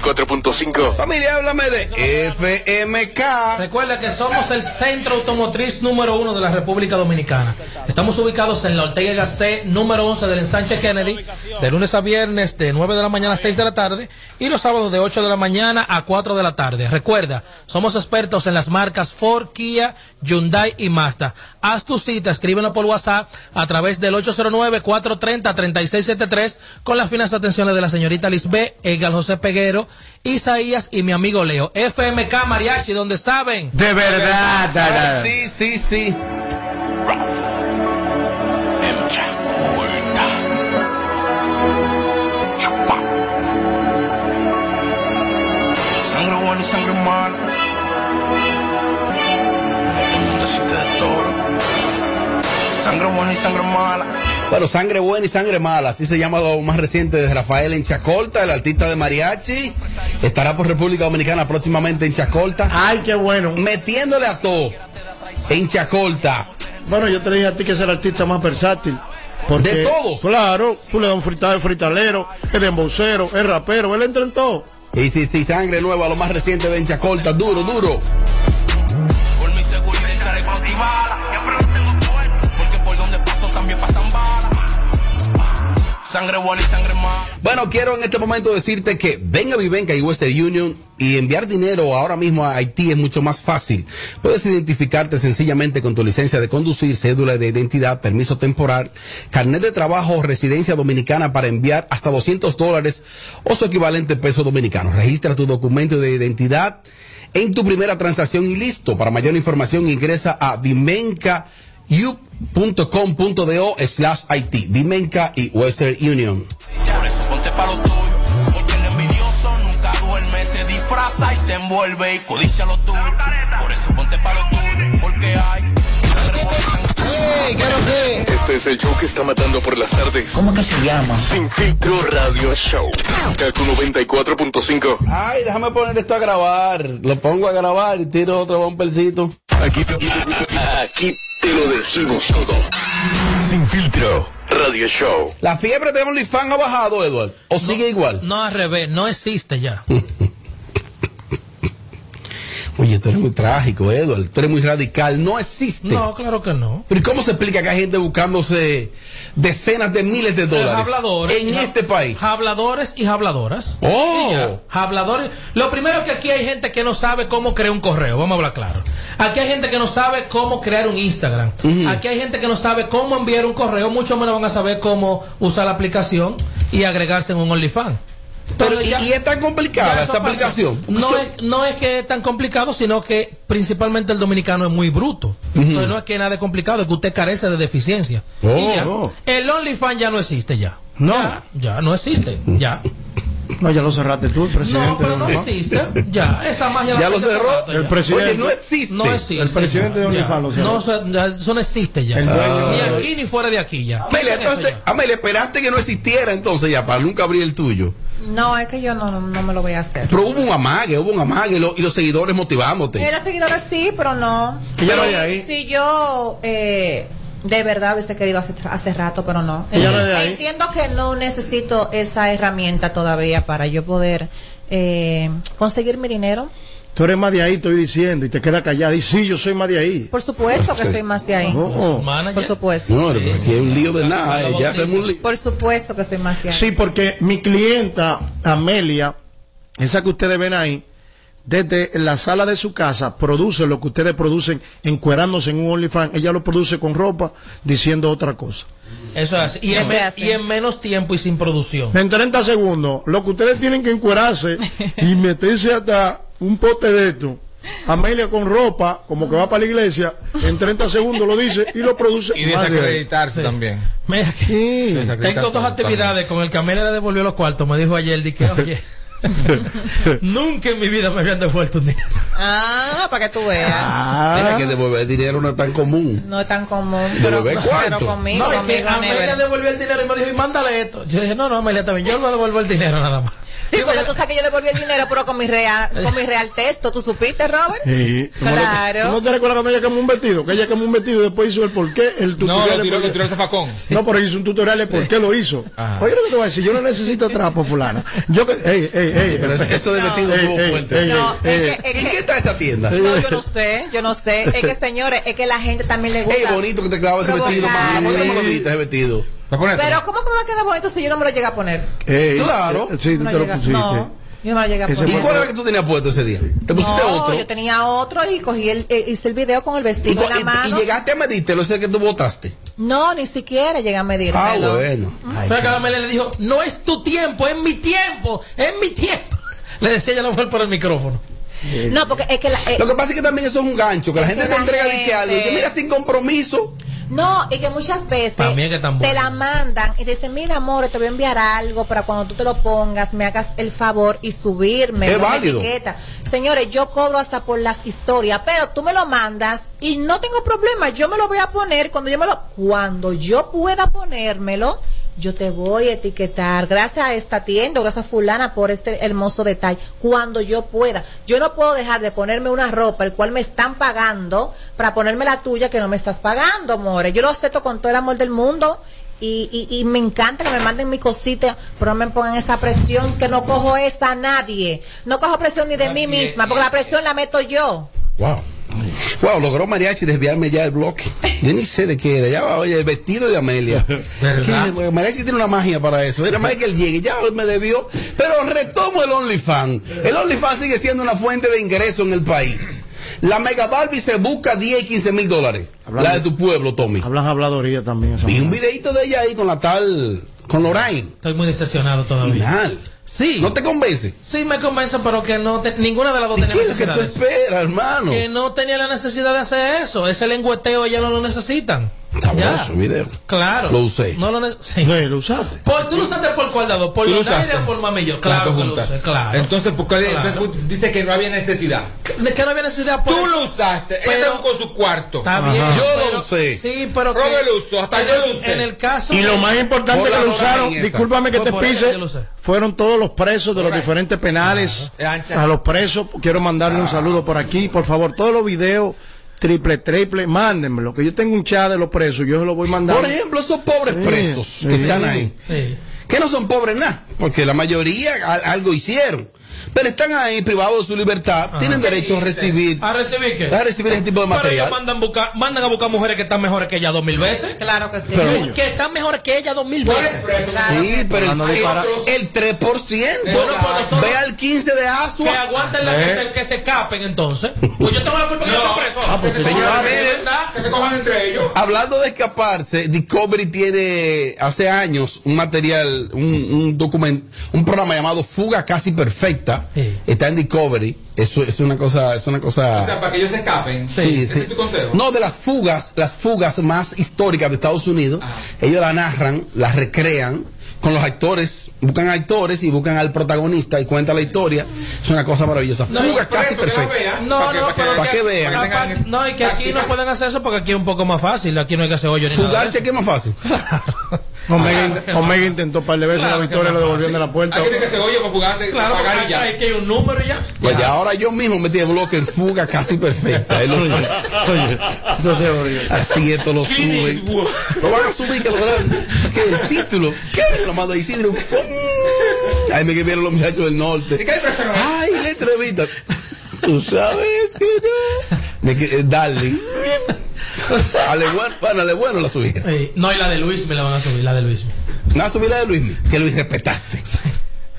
94.5. Familia, háblame de FMK. Recuerda que somos el centro automotriz número uno de la República Dominicana. Estamos ubicados en la Ortega Gasset número 11 del ensanche Kennedy, de lunes a viernes de 9 de la mañana a 6 de la tarde y los sábados de 8 de la mañana a 4 de la tarde. Recuerda, somos expertos en las marcas Ford, Kia, Hyundai y Mazda. Haz tu cita, escríbenos por WhatsApp a través del 809-430-3673 con las finas atenciones de la señorita Lisbeth, Egal José Peguero, Isaías y mi amigo Leo. FMK Mariachi, donde saben. De verdad. Ah, sí, sí, sí. Sangre buena y sangre mala. En este mundo existe de todo. Sangre buena y sangre mala. Bueno, sangre buena y sangre mala, así se llama lo más reciente de Rafael en Chacolta, el artista de mariachi. Estará por República Dominicana próximamente en Chacolta. Ay, qué bueno. Metiéndole a todo en Chacolta. Bueno, yo te dije a ti que es el artista más versátil. Porque, ¿De todos? Claro, tú le das un frita, es fritalero, es dembocero, es rapero, él entra en todo. Y sí, sí, sangre nueva, lo más reciente de en Chacolta, duro, duro. Sangre buena y sangre mala. Bueno, quiero en este momento decirte que ven a Vivenca y Western Union y enviar dinero ahora mismo a Haití es mucho más fácil. Puedes identificarte sencillamente con tu licencia de conducir, cédula de identidad, permiso temporal, carnet de trabajo o residencia dominicana para enviar hasta 200 dólares o su equivalente en peso dominicano. Registra tu documento de identidad en tu primera transacción y listo. Para mayor información ingresa a vimenca.com.do slash IT. Vimenca y Western Union. Por eso ponte pa' lo tuyo. Porque el envidioso nunca duerme, se disfraza y te envuelve y codicia lo tuyo. Por eso ponte pa' lo tuyo. Porque hay. sangre buena y sangre Este es el show que está matando por las tardes. ¿Cómo que se llama? Sin filtro radio show. Kaku 94.5. Ay, déjame poner esto a grabar. Lo pongo a grabar y tiro otro bumpercito. Aquí, aquí te lo decimos todo. Sin filtro radio show. La fiebre de OnlyFans ha bajado, Edward. ¿O sigue igual? No al revés, no existe ya. Oye, tú eres muy trágico, Edward. Tú eres muy radical. No existe. No, claro que no. Pero ¿y cómo se explica que hay gente buscándose decenas de miles de dólares Habladores. en este país? Habladores y habladoras. Oh. Habladores. Lo primero que aquí hay gente que no sabe cómo crear un correo. Vamos a hablar claro. Aquí hay gente que no sabe cómo crear un Instagram. Aquí hay gente que no sabe cómo enviar un correo. Mucho menos van a saber cómo usar la aplicación y agregarse en un OnlyFans. Pero, y, ya- y es tan complicada esa aplicación. No es, no es que es tan complicado, sino que principalmente el dominicano es muy bruto. Entonces no es que nada de complicado, es que usted carece de deficiencia. Oh, y ya. no. El OnlyFans ya no existe ya. No. Ya, ya no existe. Ya. No, ya lo cerraste tú, el presidente. No, pero de no OnlyFans. existe. Ya. Esa magia la Ya lo cerró. por rato ya. El presidente. Oye, no existe. No existe. El presidente de ya, OnlyFans ya. lo cerró. No, eso, no existe ya. El dueño Ni de- aquí ni fuera de aquí ya. Amelia, entonces, ya. Amelia, esperaste que no existiera entonces ya para nunca abrir el tuyo. No, es que yo no, no, no me lo voy a hacer. Pero hubo un amague, hubo un amague y, lo- y los seguidores motivándote. Eh, los seguidores sí, pero no. Que ya no hay Sí, ahí. Si yo eh, de verdad hubiese querido hace, hace rato, pero no. Hay ahí. Entiendo que no necesito esa herramienta todavía para yo poder eh, conseguir mi dinero. Tú eres más de ahí, estoy diciendo, y te queda callada. Y sí, yo soy más de ahí. Por supuesto que soy más de ahí. Oh. Manager. Por supuesto. No, pero aquí hay un lío de nada, eh, ya hacemos un lío. Por supuesto que soy más de ahí. Sí, porque mi clienta, Amelia, esa que ustedes ven ahí, desde la sala de su casa, produce lo que ustedes producen encuerándose en un OnlyFans. Ella lo produce con ropa, diciendo otra cosa. Eso es así. Y en, es y en menos tiempo y sin producción. En 30 segundos, lo que ustedes tienen que encuerarse y meterse hasta un pote de esto. Amelia con ropa, como que va para la iglesia, en 30 segundos lo dice y lo produce Y más de desacreditarse Sí. también. Mira que- Sí. Tengo dos también. actividades con el que Amelia le devolvió los cuartos. Me dijo ayer, di que, oye, nunca en mi vida me habían devuelto un dinero. Ah, para que tú veas. Mira que devolver dinero no es tan común. No es tan común. Pero, pero conmigo, No, es que Amelia devolvió el dinero y me dijo, y mándale esto. Yo dije, no, no, Amelia, también, yo no devuelvo el dinero nada más. Sí, porque tú sabes que yo devolví el dinero, pero con mi real, con mi real texto. ¿Tú supiste, Robert? Sí. Claro. ¿No te recuerdas cuando ella quemó un vestido? Que ella quemó un vestido y después hizo el por qué, el No, tutorial. lo de tiró, lo tiró el zafacón. No, pero hizo un tutorial de por qué lo hizo. Ajá. Oye, lo que te voy a decir, yo no necesito trapo, fulana. Yo que, ey, ey, ey. Pero eso de vestido ey, fuerte. ey, No, ey, es que, es ¿En que- qué está esa tienda? no, yo no sé, yo no sé. Es que, señores, es que la gente también le gusta. Ey, bonito que te quedaba ese vestido, provocar. mamá. ¿Por qué no lo diste ese vestido? Pero, ¿cómo que me va a quedar bonito si yo no me lo llegué a poner? Ey, Claro. eh, Sí, tú No, te lo pusiste. no, yo no lo llegué a poner. ¿Y cuál era que tú tenías puesto ese día? ¿Te pusiste no, otro? yo tenía otro y cogí el, eh, hice el video con el ¿Y, vestido en la y- mano. y llegaste a medírtelo, ese que tú votaste. No, ni siquiera llegué a medirlo. Ah, bueno. Pero que la Amelia le dijo, no es tu tiempo, es mi tiempo, es mi tiempo. Le decía ella la mujer por el micrófono. No, porque es que la, eh, Lo que pasa es que también eso es un gancho, que la gente que te la entrega de que algo y que mira sin compromiso. No, y que muchas veces que tan te la mandan y te dicen, mira amor, te voy a enviar algo para cuando tú te lo pongas, me hagas el favor y subirme. Es válido. etiqueta. Señores, yo cobro hasta por las historias, pero tú me lo mandas y no tengo problema, yo me lo voy a poner cuando yo me lo, cuando yo pueda ponérmelo, yo te voy a etiquetar. Gracias a esta tienda, gracias a fulana por este hermoso detalle. Cuando yo pueda. Yo no puedo dejar de ponerme una ropa, el cual me están pagando, para ponerme la tuya que no me estás pagando, more. Yo lo acepto con todo el amor del mundo. Y, y, y me encanta que me manden mi cosita, pero no me pongan esa presión que no cojo esa a nadie. No cojo presión ni de mí misma, porque la presión la meto yo. Wow. Wow, logró Mariachi desviarme ya el bloque. Yo ni sé de qué era. Ya va, oye, el vestido de Amelia. ¿Verdad? ¿Qué? Mariachi tiene una magia para eso. Era más que él llegue, ya me debió. Pero retomo el OnlyFans. El OnlyFans sigue siendo una fuente de ingreso en el país. La Mega Barbie se busca 10 y 15 mil dólares. Hablando- La de tu pueblo, Tommy. Hablas habladoría también. Vi un videito de ella ahí con la tal, con Lorraine. Estoy muy decepcionado todavía. Final. Sí. ¿No te convence? Sí me convence, pero que no te- ninguna de las dos ¿Y tenía qué es lo que tú esperas, hermano? Que no tenía la necesidad de hacer eso. Ese lengüeteo ya no lo necesitan. Sabroso video. Claro. Lo usé. No lo sí. Usaste. Por, ¿Tú lo usaste por cuál lado? ¿Por ¿Tú lo los aires usaste? o por mamillo? Las Claro que lo usé, claro. Entonces, ¿por qué Claro. entonces dice que no había necesidad? ¿De qué no había necesidad? Por Tú eso? lo usaste, Pero- ella buscó su cuarto. Está bien. Yo pero- lo usé. Sí, pero. que- Robert lo usó, hasta en yo el- lo usé. En el caso. Y lo más importante Por que lo usaron, discúlpame que te pise, que fueron todos los presos de los diferentes penales. A los presos, quiero mandarle un saludo por aquí, por favor, todos los videos, triple, triple, mándenmelo, que yo tengo un chat de los presos, yo se lo voy mandando. Por ejemplo, esos pobres Sí, presos sí. que están ahí, Sí. que no son pobres nada, porque la mayoría al- algo hicieron, pero están ahí privados de su libertad, tienen derecho a recibir, ¿A recibir qué? a recibir ese tipo de material. mandan, buscar, mandan a buscar mujeres que están mejores que ella dos mil veces. Claro que sí. Pero- que están mejores que ella dos mil veces. Sí, pero el, para- el 3%. Bueno, pero nosotros- Ve al 15 de Que Asua. aguanten la que se, que se capen entonces. Pues yo tengo la culpa que yo estoy preso. Ah, pues. Que se cojan entre ellos. Hablando de escaparse, Discovery tiene hace años un material, un, un documento, un programa llamado Fuga Casi Perfecta. Sí. Está en Discovery. Eso es una cosa, es una cosa. O sea, para que ellos se escapen. Sí, ¿Ese sí. es tu consejo? No, de las fugas, las fugas más históricas de Estados Unidos, ellos la narran, las recrean con los actores, buscan actores y buscan al protagonista y cuentan la historia. Es una cosa maravillosa. No, Fuga casi que- para que perfecta. vean, No, no, para que- pero para que vean. para que tengan no, y que aquí no pueden hacer eso porque aquí es un poco más fácil. Aquí no hay que hacer hoyo ni nada. Fugarse aquí es más fácil. Omega, Omega intentó un par de veces Claro la victoria, lo devolvieron de la puerta. Tiene que se oye para fugarse, Claro, porque y ya. hay que hay un número ya. Pues ya ahora yo mismo metí el bloque en fuga casi perfecta. Es lo- Oye, Así esto lo suben. Lo van a subir, que lo verán. Que el título. ¿Qué? Lo mando a Isidro. ¡Pum! Ahí me vieron los muchachos del norte. ¿Y qué hay? Ay, la entrevista. Tú sabes que no. Me quedé, darling. Ale bueno, bueno, ale bueno la subí. Sí. No, y la de Luis me la van a subir, la de Luis. Una subida de Luis, que Luis respetaste.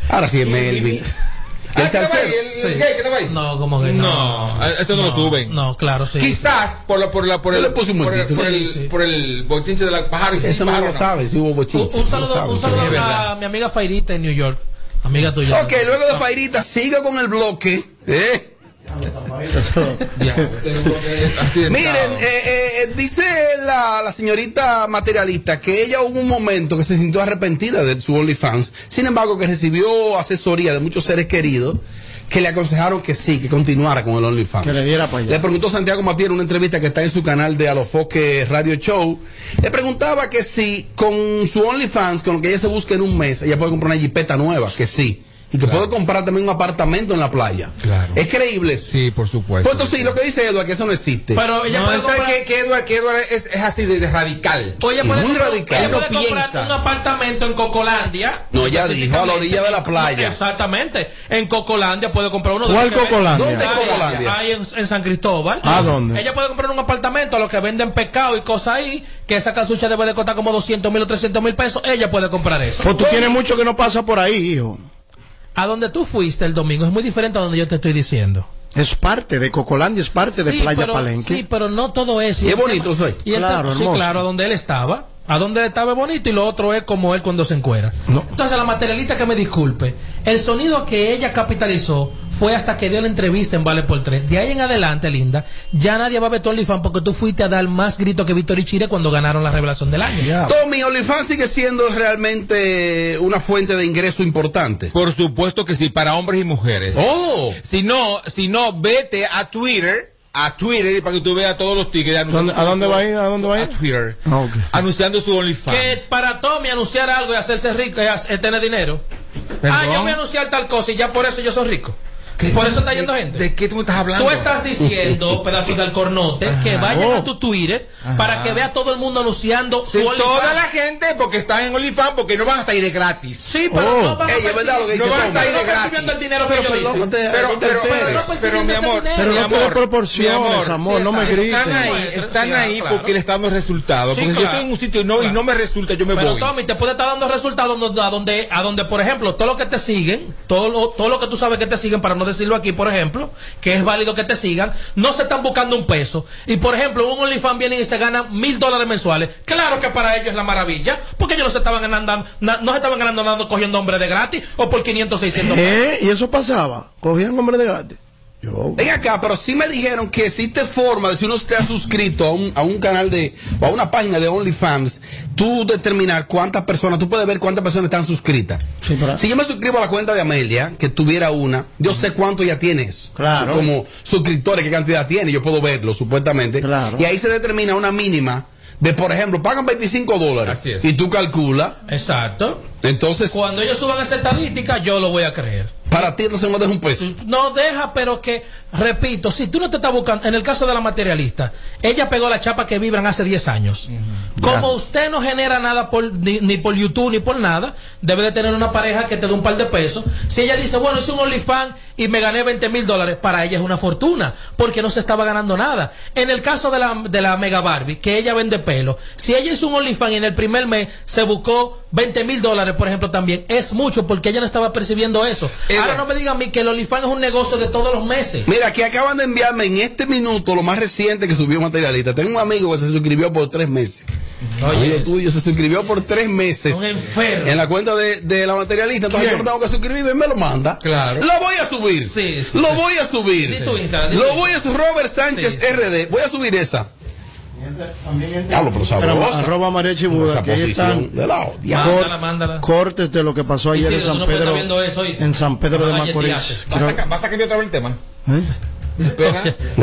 Ahora sí es Melvin. Ah, El ¿qué estaba ahí? salsero. ¿El, el gay que estaba ahí? No, como que no. No, eso no lo suben. No, claro, sí. Quizás por, la, por, la, por, Yo el, le puse un por, el, por, el, Sí, sí. por el bochinche de la pájaro. sí, Eso no lo sabe, si hubo Un, bochinche. un no saludo, sabe, un sí. saludo a verdad. mi amiga Fairita en New York. Amiga tuya. Ok, luego de Fairita, siga con el bloque. ¿eh? Ya, que- Miren, eh, eh, dice la, la señorita materialista que ella hubo un momento que se sintió arrepentida de su OnlyFans. Sin embargo, que recibió asesoría de muchos seres queridos que le aconsejaron que sí, que continuara con el OnlyFans. Que le diera para allá. Le preguntó Santiago Matías en una entrevista que está en su canal de Alofoque Radio Show. Le preguntaba que si con su OnlyFans, con lo que ella se busca en un mes, ella puede comprar una jipeta nueva, que sí. Y que puede comprar también un apartamento en la playa. Claro. Es creíble eso. Sí, por supuesto. Pues entonces, sí, lo que dice Eduardo, que eso no existe. Pero ella No, puede ¿sabes comprar, que, que Edward, que Edward es, es así de, de radical. Oye, puede muy comprar- radical. ella puede comprar piensa. un apartamento en Cocolandia. No, ella dijo a la orilla de la playa. Exactamente. En Cocolandia puede comprar uno. de ¿Cuál Cocolandia? ¿Dónde es Cocolandia? Ahí en, en San Cristóbal. ¿A dónde? Ella puede comprar un apartamento a los que venden pescado y cosas ahí, que esa casucha debe de costar como 200 mil o 300 mil pesos. Ella puede comprar eso. Pues tú tienes mucho que no pasa por ahí, hijo. A donde tú fuiste el domingo es muy diferente a donde yo te estoy diciendo. Es parte de Cocolandia, es parte de Playa pero, Palenque. Sí, pero no todo eso. Y es bonito eso ahí. Y el Claro, tema- sí, claro, a donde él estaba. A donde él estaba es bonito y lo otro es como él cuando se encuera. No. Entonces, la materialista que me disculpe, el sonido que ella capitalizó fue hasta que dio la entrevista en Vale por Tres. De ahí en adelante, linda, ya nadie va a ver tu OnlyFans porque tú fuiste a dar más grito que Víctor y Chile cuando ganaron la revelación del año. Tommy, OnlyFans sigue siendo realmente una fuente de ingreso importante. Por supuesto que sí, para hombres y mujeres. Oh, Si no, si no, vete a Twitter, a Twitter para que tú veas todos los tickets. anunciando- ¿Dónde- ¿A dónde va a ir? ¿A dónde va a? Twitter. Ah. Anunciando su OnlyFans. Que para Tommy anunciar algo y hacerse rico es, es tener dinero. Perdón. Ah, yo voy a anunciar tal cosa y ya por eso yo soy rico. Por eso está yendo ¿De- gente. ¿De qué tú me estás hablando? Tú estás diciendo, pedacito del cornote, que vayan a tu Twitter para que vea todo el mundo anunciando Sí, su OnlyFans. toda la gente porque están en OnlyFans porque no van a estar ahí de gratis. Sí, pero Oh. no van a estar ahí de gratis. percibiendo el dinero que pero te, Pero, pero, pero no pero, mi amor. Pero no des proporciones, amor, no me grites. Están ahí, están ahí porque le están dando resultados. Sí, porque si yo estoy en un sitio y no, y no me resulta, yo me Pero voy. Tommy, te puede estar dando resultados donde, a donde, a donde, por ejemplo, todo lo que te siguen, todo lo, todo lo que tú sabes que te siguen, para no decirlo aquí, por ejemplo, que es válido que te sigan, no se están buscando un peso. Y por ejemplo, un OnlyFans viene y se gana mil dólares mensuales. Claro que para ellos es la maravilla, porque ellos no se estaban ganando, na- no se estaban ganando nada cogiendo hombres de gratis o por 500, 600 pesos. ¿Eh? ¿Y eso pasaba? ¿Cogían hombres de gratis? Yo. Ven acá, pero sí me dijeron que existe forma de si uno está suscrito a un, a un canal de, o a una página de OnlyFans, tú determinar cuántas personas, tú puedes ver cuántas personas están suscritas. Sí, pero- Si yo me suscribo a la cuenta de Amelia, que tuviera una, yo sé cuánto ya tienes. Claro. Como suscriptores, qué cantidad tiene, yo puedo verlo, supuestamente. Claro. Y ahí se determina una mínima de, por ejemplo, pagan 25 dólares. Así es. Y tú calculas, Exacto. entonces, Cuando ellos suban esa estadística, yo lo voy a creer. Para ti entonces no deja un peso. No deja, pero que, repito, si tú no te estás buscando, en el caso de la materialista, ella pegó la chapa que vibran hace 10 años. Como usted no genera nada por, ni, ni por YouTube ni por nada, debe de tener una pareja que te dé un par de pesos. Si ella dice, bueno, hice un OnlyFans y me gané 20 mil dólares, para ella es una fortuna, porque no se estaba ganando nada. En el caso de la, de la Mega Barbie, que ella vende pelo, si ella hizo un OnlyFans y en el primer mes se buscó 20 mil dólares, por ejemplo, también, es mucho porque ella no estaba percibiendo eso. Ahora no me digan a mí que el OnlyFans es un negocio de todos los meses. Mira, que acaban de enviarme en este minuto lo más reciente que subió materialista. Tengo un amigo que se suscribió por tres meses. Oye, amigo tuyo se suscribió por tres meses. Un enfermo. En la cuenta de, de la materialista. Entonces yo no tengo que suscribirme, me lo manda. Claro. Lo voy a subir. Sí, sí, lo sí. voy a subir. Lo voy a subir. Robert Sánchez Sí. RD. Voy a subir esa. Diablo, pero Pero, sabrosa. arroba María Chibuda, Esa que ahí posición están de lado. Mándala, mándala. cortes de lo que pasó ayer en San Pedro. en San Pedro de Mamá, Macorís. ¿Vas a, Creo- ca- vas a cambiar otra vez el tema? ¿Eh?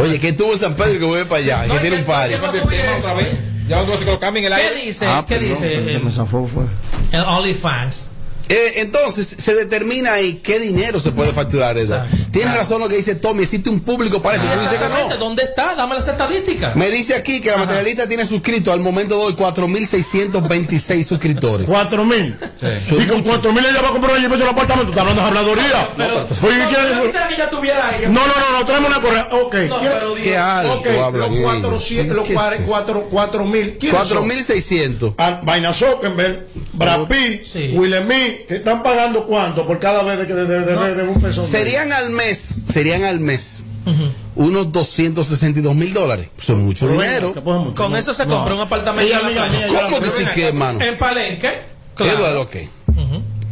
Oye, que estuvo en San Pedro y que voy para allá. No, que tiene un. Ya se lo cambien ¿Qué dice? Ah, ¿Qué perdón, dice me zafó, fue. el OnlyFans? Eh, entonces, se determina ahí qué dinero se puede facturar eso. Tienes razón lo que dice Tommy, existe un público para eso. Tú dices que no. ¿Dónde está? Dame las estadísticas. Me dice aquí que la materialista tiene suscrito al momento de hoy 4.626 suscriptores. Cuatro mil. Son Y con muchos. cuatro mil ella va a comprar allí el apartamento. Está hablando de Oye, no, ¿quién- yo quisiera que ya tuviera ahí. No, no, no, no, tráeme una correa. Ok. No, ¿quién- pero Qué Dios. alto Ok, hablan los ellos. 400, los ¿Qué es cuare- eso? cuatro- cuatro mil. ¿Quiénes son? 4.600. Ah, Vaina Zuckerberg, Brad Pitt, Sí. Que están pagando cuánto por cada vez de que de, de, un peso. Serían al mes, serían al mes unos 262 mil dólares. Es mucho Pero dinero. podemos- Con no, eso se no. compra un apartamento Ella, amiga yo ¿Cómo que sí que, hermano? En Palenque. ¿Qué Claro. es lo que?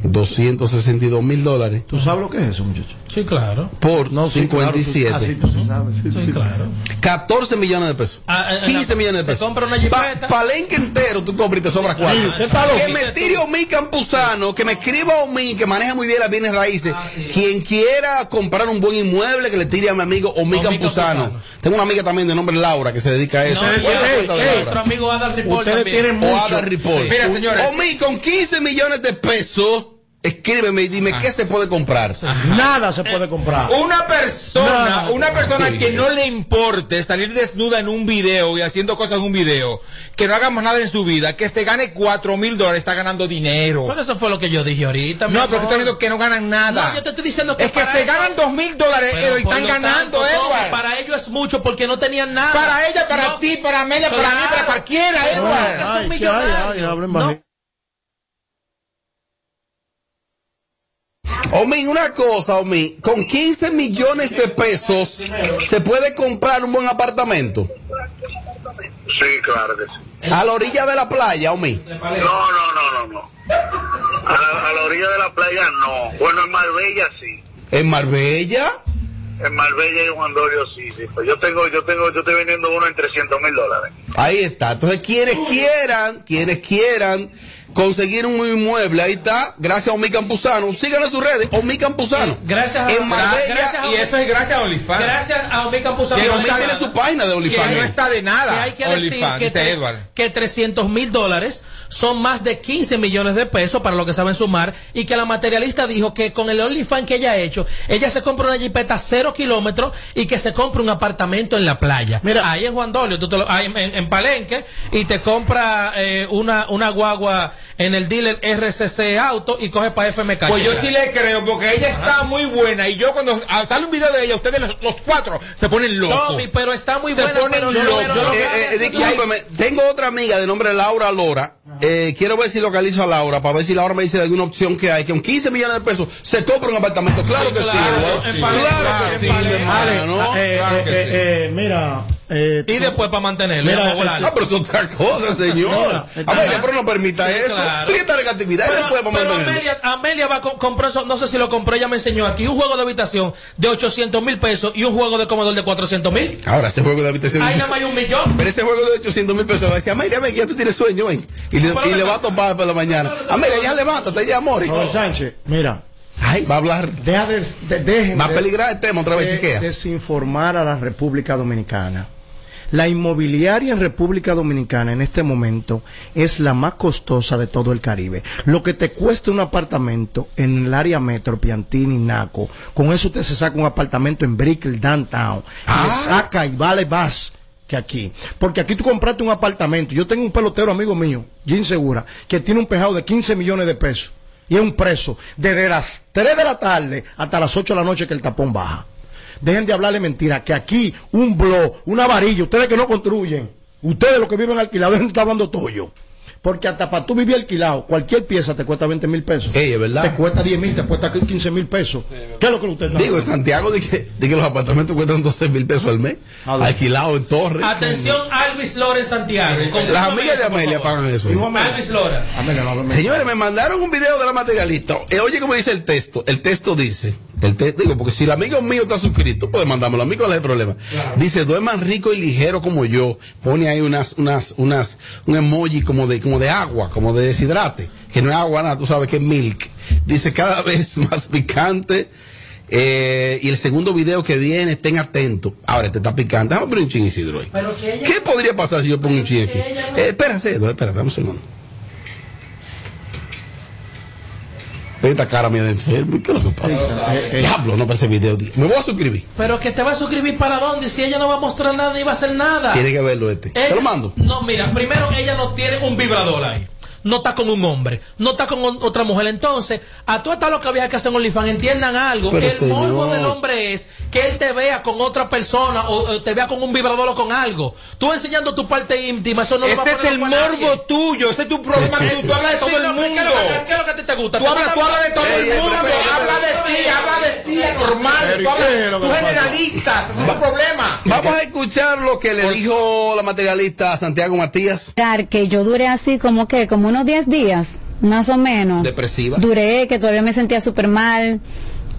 262 mil dólares ¿Tú sabes lo que es eso, muchacho? Sí, claro. por No, sí, claro, tú- 57. así tú sí sabes. sí, Sí, sí. claro. 14 millones de pesos. Ah, eh, 15 la- millones de se pesos. compra una jipeta. palenque entero tú compras y te sobra cuatro. Sí, ¿qué tal, que me tire Omi Campuzano, que me escriba Omi, que maneja muy bien las bienes raíces. Ah, sí. Quien quiera comprar un buen inmueble, que le tire a mi amigo Omi Omi Campuzano. Campuzano. Tengo una amiga también de nombre Laura que se dedica a eso. No, de nuestro amigo Adal Ripoll Ustedes también. tienen O mucho. Ada Ripoll. Mira, señores. Omi con 15 millones de pesos. Escríbeme y dime qué se puede comprar. Nada se puede comprar. Una persona, Nada. una persona que no le importe salir desnuda en un video y haciendo cosas en un video, que no haga más nada en su vida, que se gane cuatro mil dólares, está ganando dinero. Pero eso fue lo que yo dije ahorita. mi No, pero estás diciendo que no ganan nada. No, yo te estoy diciendo que es que para se eso- ganan dos mil dólares Pero y están ganando, tanto, Edward. Para ellos es mucho porque no tenían nada. Para ella, para No. ti, para Amelia, para mí, para cualquiera, Edward. Ay, ay, hablen No, Omi, una cosa, Omi, con 15 millones de pesos se puede comprar un buen apartamento Sí, claro que sí. a la orilla de la playa, Omi. No, no, no, no, no. A la, a la orilla de la playa no. Bueno, en Marbella sí. En Marbella, En Marbella y Juan Dorio sí, sí. Pues yo tengo, yo tengo, yo estoy vendiendo uno en 300 mil dólares. ahí está. Entonces, quienes quieran, quienes quieran conseguir un inmueble, ahí está, gracias a Omi Campuzano. Síganlo en sus redes, Omi Campuzano. Gracias a- en Marbella. gracias a- Y eso es gracias a OnlyFans. Gracias a Omi Campuzano. Que no Omi está- tiene su página de Que OnlyFans. no está de que nada. hay que decir OnlyFans, que, dice tres- que 300 mil dólares son más de 15 millones de pesos para lo que saben sumar y que la materialista dijo que con el OnlyFans que ella ha hecho, ella se compra una jipeta cero kilómetros y que se compra un apartamento en la playa. Mira. ahí en Juan Dolio, tú te lo- ahí en, en Palenque, y te compra eh, una, una guagua en el dealer RCC Auto y coge para FMK. Pues yo sí le creo, porque ella está muy buena. Y yo cuando ah, sale un video de ella, ustedes los, los cuatro se ponen locos. Tommy, pero está muy Se buena, pero, pero- Eh, eh, discúlpeme, tengo otra amiga de nombre Laura Lora. Eh, quiero ver si localizo a Laura para ver si Laura me dice de alguna opción que hay. Que con 15 millones de pesos se compra un apartamento. Claro que sí, claro, que sí. Eh, Claro que sí. eh, mira. Eh, y después para mantenerlo. Mira, a volar. Ah, pero es otra cosa, señor. Amelia, pero no permita Sí, eso. claro. Actividad y Pero, después para pero mantenerlo. Amelia, Amelia va a co- comprar eso, no sé si lo compró, ella me enseñó aquí, un juego de habitación de 800 mil pesos y un juego de comedor de 400 mil. Ahora, ese juego de habitación. Ahí nada más hay un millón. Pero ese juego de 800 mil pesos va a decir, Amelia, ven, ya tú tienes sueño, ven. Y le, y va a topar por la mañana. Amelia, ya levántate, ya, amor. Robert Sánchez, mira. Ay, va a hablar. Deja de, de- dejen Va a de- peligrar el tema otra vez, de- desinformar a la República Dominicana. La inmobiliaria en República Dominicana en este momento es la más costosa de todo el Caribe. Lo que te cuesta un apartamento en el área metro, Piantini, Naco, con eso usted se saca un apartamento en Brickell, Downtown, y le Ah. saca y vale más que aquí. Porque aquí tú compraste un apartamento. Yo tengo un pelotero amigo mío, Jim Segura, que tiene un pejado de 15 millones de pesos. Y es un preso desde las 3 de la tarde hasta las 8 de la noche que el tapón baja. Dejen de hablarle mentira, que aquí un blog, una varilla, ustedes que no construyen, ustedes los que viven alquilados, dejen de estar hablando toyo. Porque hasta para tú vivir alquilado, cualquier pieza te cuesta 20 mil pesos. Ey, es verdad. Te cuesta 10 mil, te cuesta 15 mil pesos. ¿Qué es lo que usted está Digo, en Santiago de que, de que los apartamentos cuestan 12 mil pesos al mes. ¿A dónde? Alquilados en torre. Atención, Alvis Lora en Santiago. Las amigas de Amelia pagan eso. Alvis Lora. Amelia, no. Señores, me mandaron un video de la materialista. Eh, oye, como dice el texto. El texto dice, el te- digo, porque si el amigo mío está suscrito, puede mandármelo a mí, ¿cuál es el problema? Dice, duerman rico y ligero como yo. Pone ahí unas, unas, unas, un emoji como de, como de agua, como de deshidrate. Que no es agua nada, tú sabes que es milk. Dice, cada vez más picante. Eh, y el segundo video que viene, estén atentos. Ahora, este está picante. Vamos a poner un chin Isidro ahí. Pero que ella- ¿Qué podría pasar si yo pongo un chin aquí? no- Eh, espérate, espérate, dame un segundo. Esta cara mía de enfermo, ¿qué es lo que pasa? Diablo, no para ese video. tío. Me voy a suscribir. Pero que te va a suscribir para dónde si ella no va a mostrar nada ni va a hacer nada. Tiene que verlo este. Te lo mando. No, mira, primero ella no tiene un vibrador ahí. No está con un hombre, no está con otra mujer. Entonces, a todas estas locas viejas que hacen OnlyFans, entiendan algo. Pero, el señor. morbo del hombre es que él te vea con otra persona o, o te vea con un vibrador o con algo. Tú enseñando tu parte íntima, eso no le va a Ese es el morbo tuyo, ese es tu problema. Tú, tú hablas de Sí, todo el no, ¿qué es mundo. ¿Qué es lo que a ti te gusta? Tú ¿Te hablas, gusta- tú hablas de todo el mundo, habla de ti, habla de ti, normal. Tú, generalistas, ese es tu problema. Vamos a escuchar lo que le dijo la materialista a Santiago Matías. que yo duré así como que, como unos 10 días, más o menos. Depresiva. Duré, que todavía me sentía súper mal.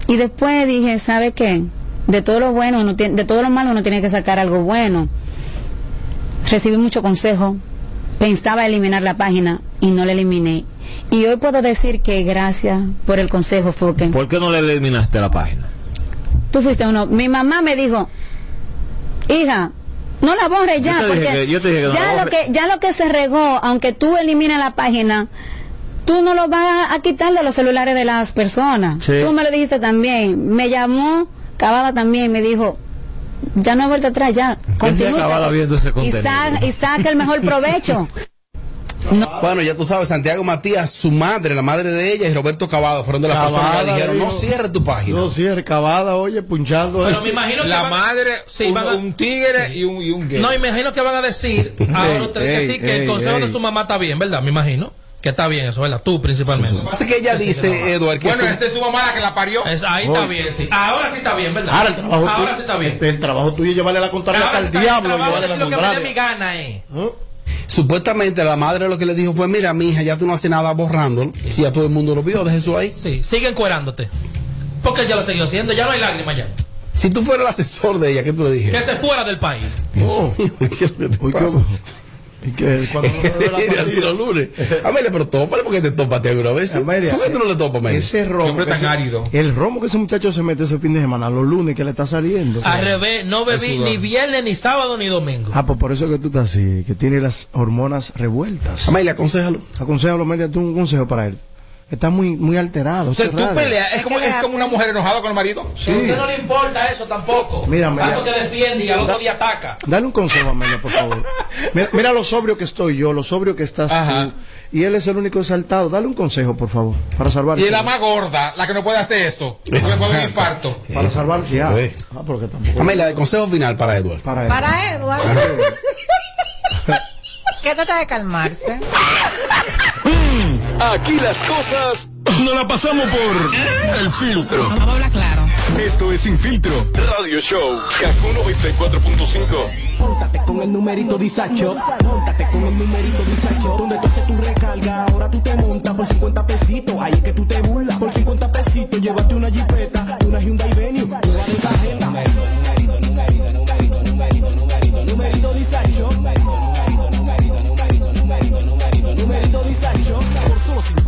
Y después dije, ¿sabe qué? De todo lo bueno, uno tiene- de todo lo malo uno tiene que sacar algo bueno. Recibí mucho consejo. Pensaba eliminar la página y no la eliminé. Y hoy puedo decir que gracias por el consejo, Foque. ¿Por qué no le eliminaste la página? Tú fuiste uno. Mi mamá me dijo, hija, no la borres ya, Yo porque que- yo te dije que no ya, lo que, ya lo que se regó, aunque tú elimines la página, tú no lo vas a quitar de los celulares de las personas. Sí. Tú me lo dijiste también. Me llamó Cavada también me dijo, ya no he vuelto atrás, ya. Continúa Cavada viendo ese y, sa- y saca el mejor provecho. Bueno, ya tú sabes, Santiago Matías, su madre, la madre de ella y Roberto Cavada fueron de las personas que dijeron, no cierre tu página. No cierre, cavada, oye, punchando. Pero me imagino que La van- madre, Sí, un, van a- un tigre y un, y un gay. No, imagino que van a decir ahora ustedes que sí, que el ey, consejo de su mamá está bien, ¿verdad? Me imagino que está bien eso, ¿verdad? Tú principalmente. Así que ella dice, Eduardo, que bueno, su- esta es su mamá la que la parió. Es- ahí está bien, sí. Ahora sí está bien, ¿verdad? Ahora el trabajo Ahora tuyo, sí está bien. este, el trabajo tuyo es llevarle la contraria al sí diablo, es lo que me dé mi gana, eh. supuestamente la madre lo que le dijo fue, mira, mi hija, ya tú no haces nada borrándolo. Si ya todo el mundo lo vio, deje eso ahí. Sí, sigue encuerándote. Porque ya lo siguió haciendo, ya no hay lágrimas ya. Si tú fueras el asesor de ella, ¿qué tú le Que dijeras? se fuera del país. Oh, ¿Qué es lo que te pasa? Que cuando los lunes. Amelia, pero tópale porque te topaste alguna vez. Amelia, ¿Por qué tú no le topas, Amelia? Ese romo. hombre que tan ese- árido. El romo que ese muchacho se mete ese fin de semana, los lunes que le está saliendo. Al revés, no bebí ni viernes, ni sábado, ni domingo. Ah, pues por eso que tú estás así, que tiene las hormonas revueltas. Amelia, aconsejalo. Aconsejalo, Amelia, tú un consejo para él. Está muy, muy alterado. O sea, tú peleas, es como, es como una mujer enojada con el marido. Sí. A usted no le importa eso tampoco. Mira, mira. Tanto que defiende y al otro día ataca. Dale un consejo a Amelia, por favor. Mira, mira lo sobrio que estoy yo, lo sobrio que estás Ajá. tú. Y él es el único exaltado. Dale un consejo, por favor, para salvar. Y es la más gorda, la que no puede hacer eso. No le puede dar un infarto. Para salvarse. Ah, Sí. ah, porque tampoco. Amelia, el consejo final para Eduardo. Para él. Para Edward, que trata de calmarse. Aquí las cosas no la pasamos por el filtro. Vamos a hablar claro. Esto es Sin Filtro Radio Show. Kaku 94.5. Móntate con el numerito Disacho. Móntate con el numerito Disacho. Donde tú haces tu recarga, ahora tú te montas por 50 pesitos. Ahí es que tú te burlas. Por 50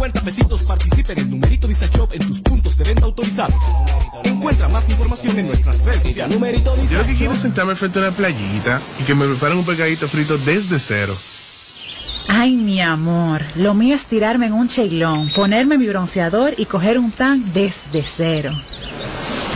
50 pesitos participa en el numerito Disacho en tus puntos de venta autorizados. Encuentra más información en nuestras redes sociales. Numerito Yo lo que quiero es sentarme frente a una playita y que me preparen un pescadito frito desde cero. Ay, mi amor, lo mío es tirarme en un cheilón, ponerme mi bronceador y coger un tan desde cero.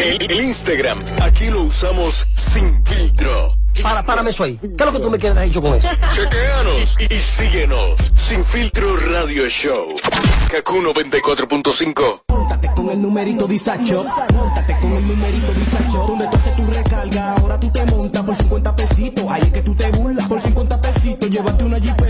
El, el Instagram, aquí lo usamos sin filtro. Para, párame eso ahí. ¿Qué es lo que tú me quieres dicho con eso? Chequeanos y, y síguenos. Sin filtro Radio Show. Kaku 94.5. Móntate con el numerito Disacho. Móntate con el numerito Disacho. Donde tú haces tu recarga, ahora tú te montas por 50 pesitos. Ahí es que tú te burlas. Por 50 pesitos, llévate una jipeta,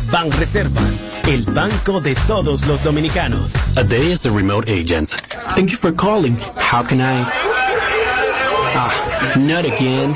Banreservas, el banco de todos los dominicanos. A day as the remote agent. Thank you for calling. How can I? Ah, not again.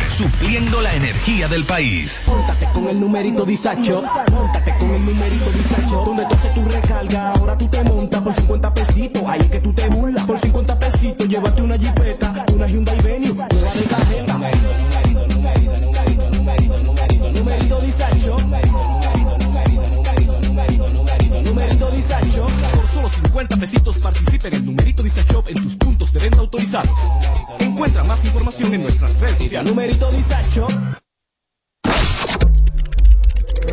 supliendo la energía del país. Móntate con el numerito Disacho. Móntate con el numerito Disacho. Donde tú haces tu recarga, ahora tú te montas por 50 pesitos. Ahí es que tú te burlas. Por 50 pesitos, llévate una jipeta, una Hyundai Venue, nueva de cajeta. Numerito, numerito, numerito, numerito, numerito, numerito, Disacho. Numerito Disacho. Por solo 50 pesitos participa en el numerito Disacho en tus puntos de venta autorizados. Encuentra más información en nuestras redes sociales. Numerito Disacho.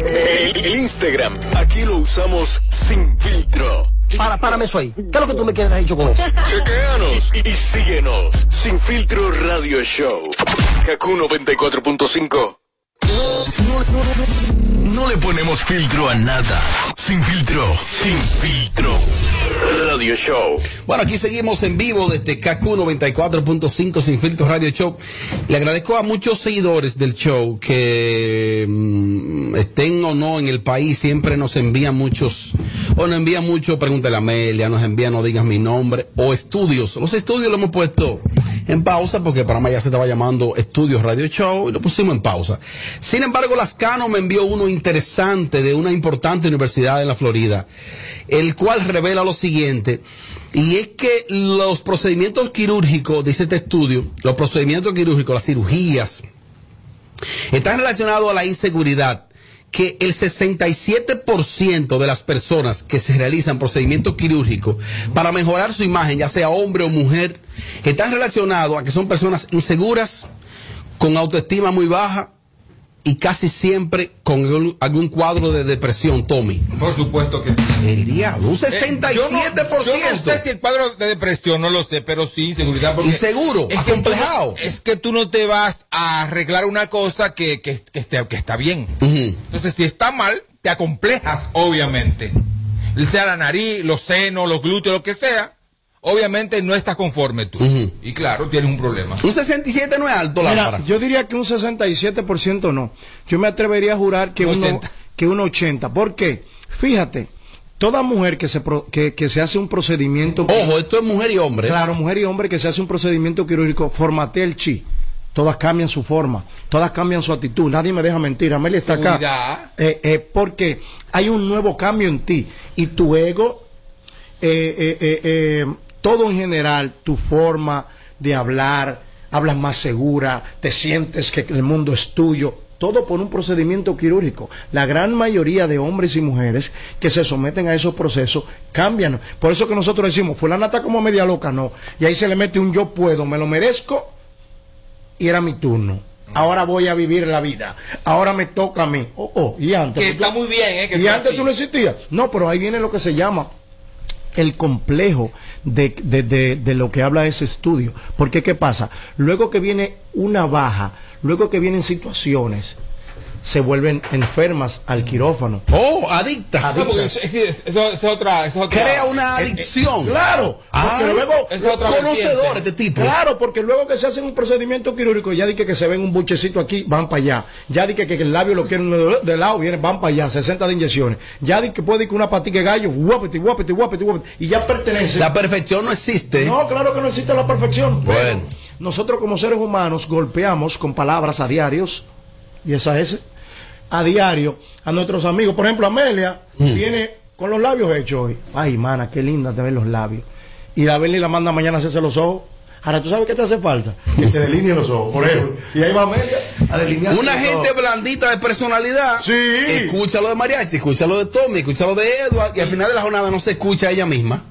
El, el Instagram, aquí lo usamos sin filtro. Para, párame eso ahí. ¿Qué es lo que tú me quieres dicho con eso? Chequeanos y, y síguenos. Sin filtro radio show. Kaku 94.5. No le ponemos filtro a nada. Sin filtro. Sin filtro. Radio Show. Bueno, aquí seguimos en vivo desde KQ 94.5 Sin Filtro Radio Show. Le agradezco a muchos seguidores del show que mm, estén o no en el país, siempre nos envían muchos, o nos envían mucho, pregúntale a Amelia, nos envían no digas mi nombre, o estudios. Los estudios lo hemos puesto en pausa porque para ya se estaba llamando Estudios Radio Show y lo pusimos en pausa. Sin embargo, Lascano me envió uno interesante de una importante universidad en la Florida, el cual revela lo siguiente. Y es que los procedimientos quirúrgicos, dice este estudio, los procedimientos quirúrgicos, las cirugías, están relacionados a la inseguridad. Que el 67% de las personas que se realizan procedimientos quirúrgicos para mejorar su imagen, ya sea hombre o mujer, están relacionados a que son personas inseguras, con autoestima muy baja y casi siempre con algún- algún cuadro de depresión, Tommy. Por supuesto que sí. El diablo, un 67%. Eh, yo, no, yo no sé si el cuadro de depresión, no lo sé, pero sí inseguridad. porque Inseguro, es que tú acomplejado. es que tú no te vas a arreglar una cosa que, que, que, esté- que está bien. Entonces, si está mal, te acomplejas, obviamente. Sea la nariz, los senos, los glúteos, lo que sea. Obviamente no estás conforme tú. Y claro, tienes un problema. Un 67 no es alto, Mira, Lámpara. yo diría que un 67% no. Yo me atrevería a jurar que Un un 80. que un 80. ¿Por qué? Fíjate, toda mujer que se, pro- que, que se hace un procedimiento... Ojo, esto es mujer y hombre. Claro, mujer y hombre que se hace un procedimiento quirúrgico, formatea el chi. Todas cambian su forma, todas cambian su actitud. Nadie me deja mentir. Amelia está acá. Eh, eh, porque hay un nuevo cambio en ti. Y tu ego, eh, eh, eh, eh, todo en general, tu forma de hablar, hablas más segura, te sientes que el mundo es tuyo. Todo por un procedimiento quirúrgico. La gran mayoría de hombres y mujeres que se someten a esos procesos cambian. Por eso que nosotros decimos, fulana está como media loca, no. Y ahí se le mete un yo puedo, me lo merezco y era mi turno. Ahora voy a vivir la vida. Ahora me toca a mí. Oh, oh, y antes. Que está muy bien, ¿eh? Que y antes así. tú no existías. No, pero ahí viene lo que se llama el complejo de, de- de- lo que habla ese estudio. Porque, ¿qué pasa? Luego que viene una baja, luego que vienen situaciones, se vuelven enfermas al quirófano. Oh, adictas. No, porque eso, es otra, eso es otra- Crea una Eh, eh, adicción. claro. Ah, porque luego, es otra conocedor vertiente. este tipo. Claro, porque luego que se hacen un procedimiento quirúrgico, ya di que, que se ven un buchecito aquí, van para allá. Ya di que, que el labio lo quieren de, de lado, vienen, van para allá, 60 de inyecciones. Ya di que puede ir que una patica de gallo, guapete, guapete, guapete, guapete, y ya pertenece. La perfección no existe. No, claro que no existe la perfección. pero Bueno. nosotros como seres humanos golpeamos con palabras a diarios, y esa es a diario, a nuestros amigos. Por ejemplo, Amelia Mm. viene con los labios hechos hoy. Ay, mana, qué linda te ven los labios. Y la Beli la manda mañana a hacerse los ojos. Ahora, ¿tú sabes qué te hace falta? Que te delineen los ojos, por ejemplo. Y ahí va Amelia a delinear Una gente ojos. blandita de personalidad. Sí. Escucha lo de Mariachi, escucha lo de Tommy, escucha lo de Edward y al final de la jornada no se escucha ella misma.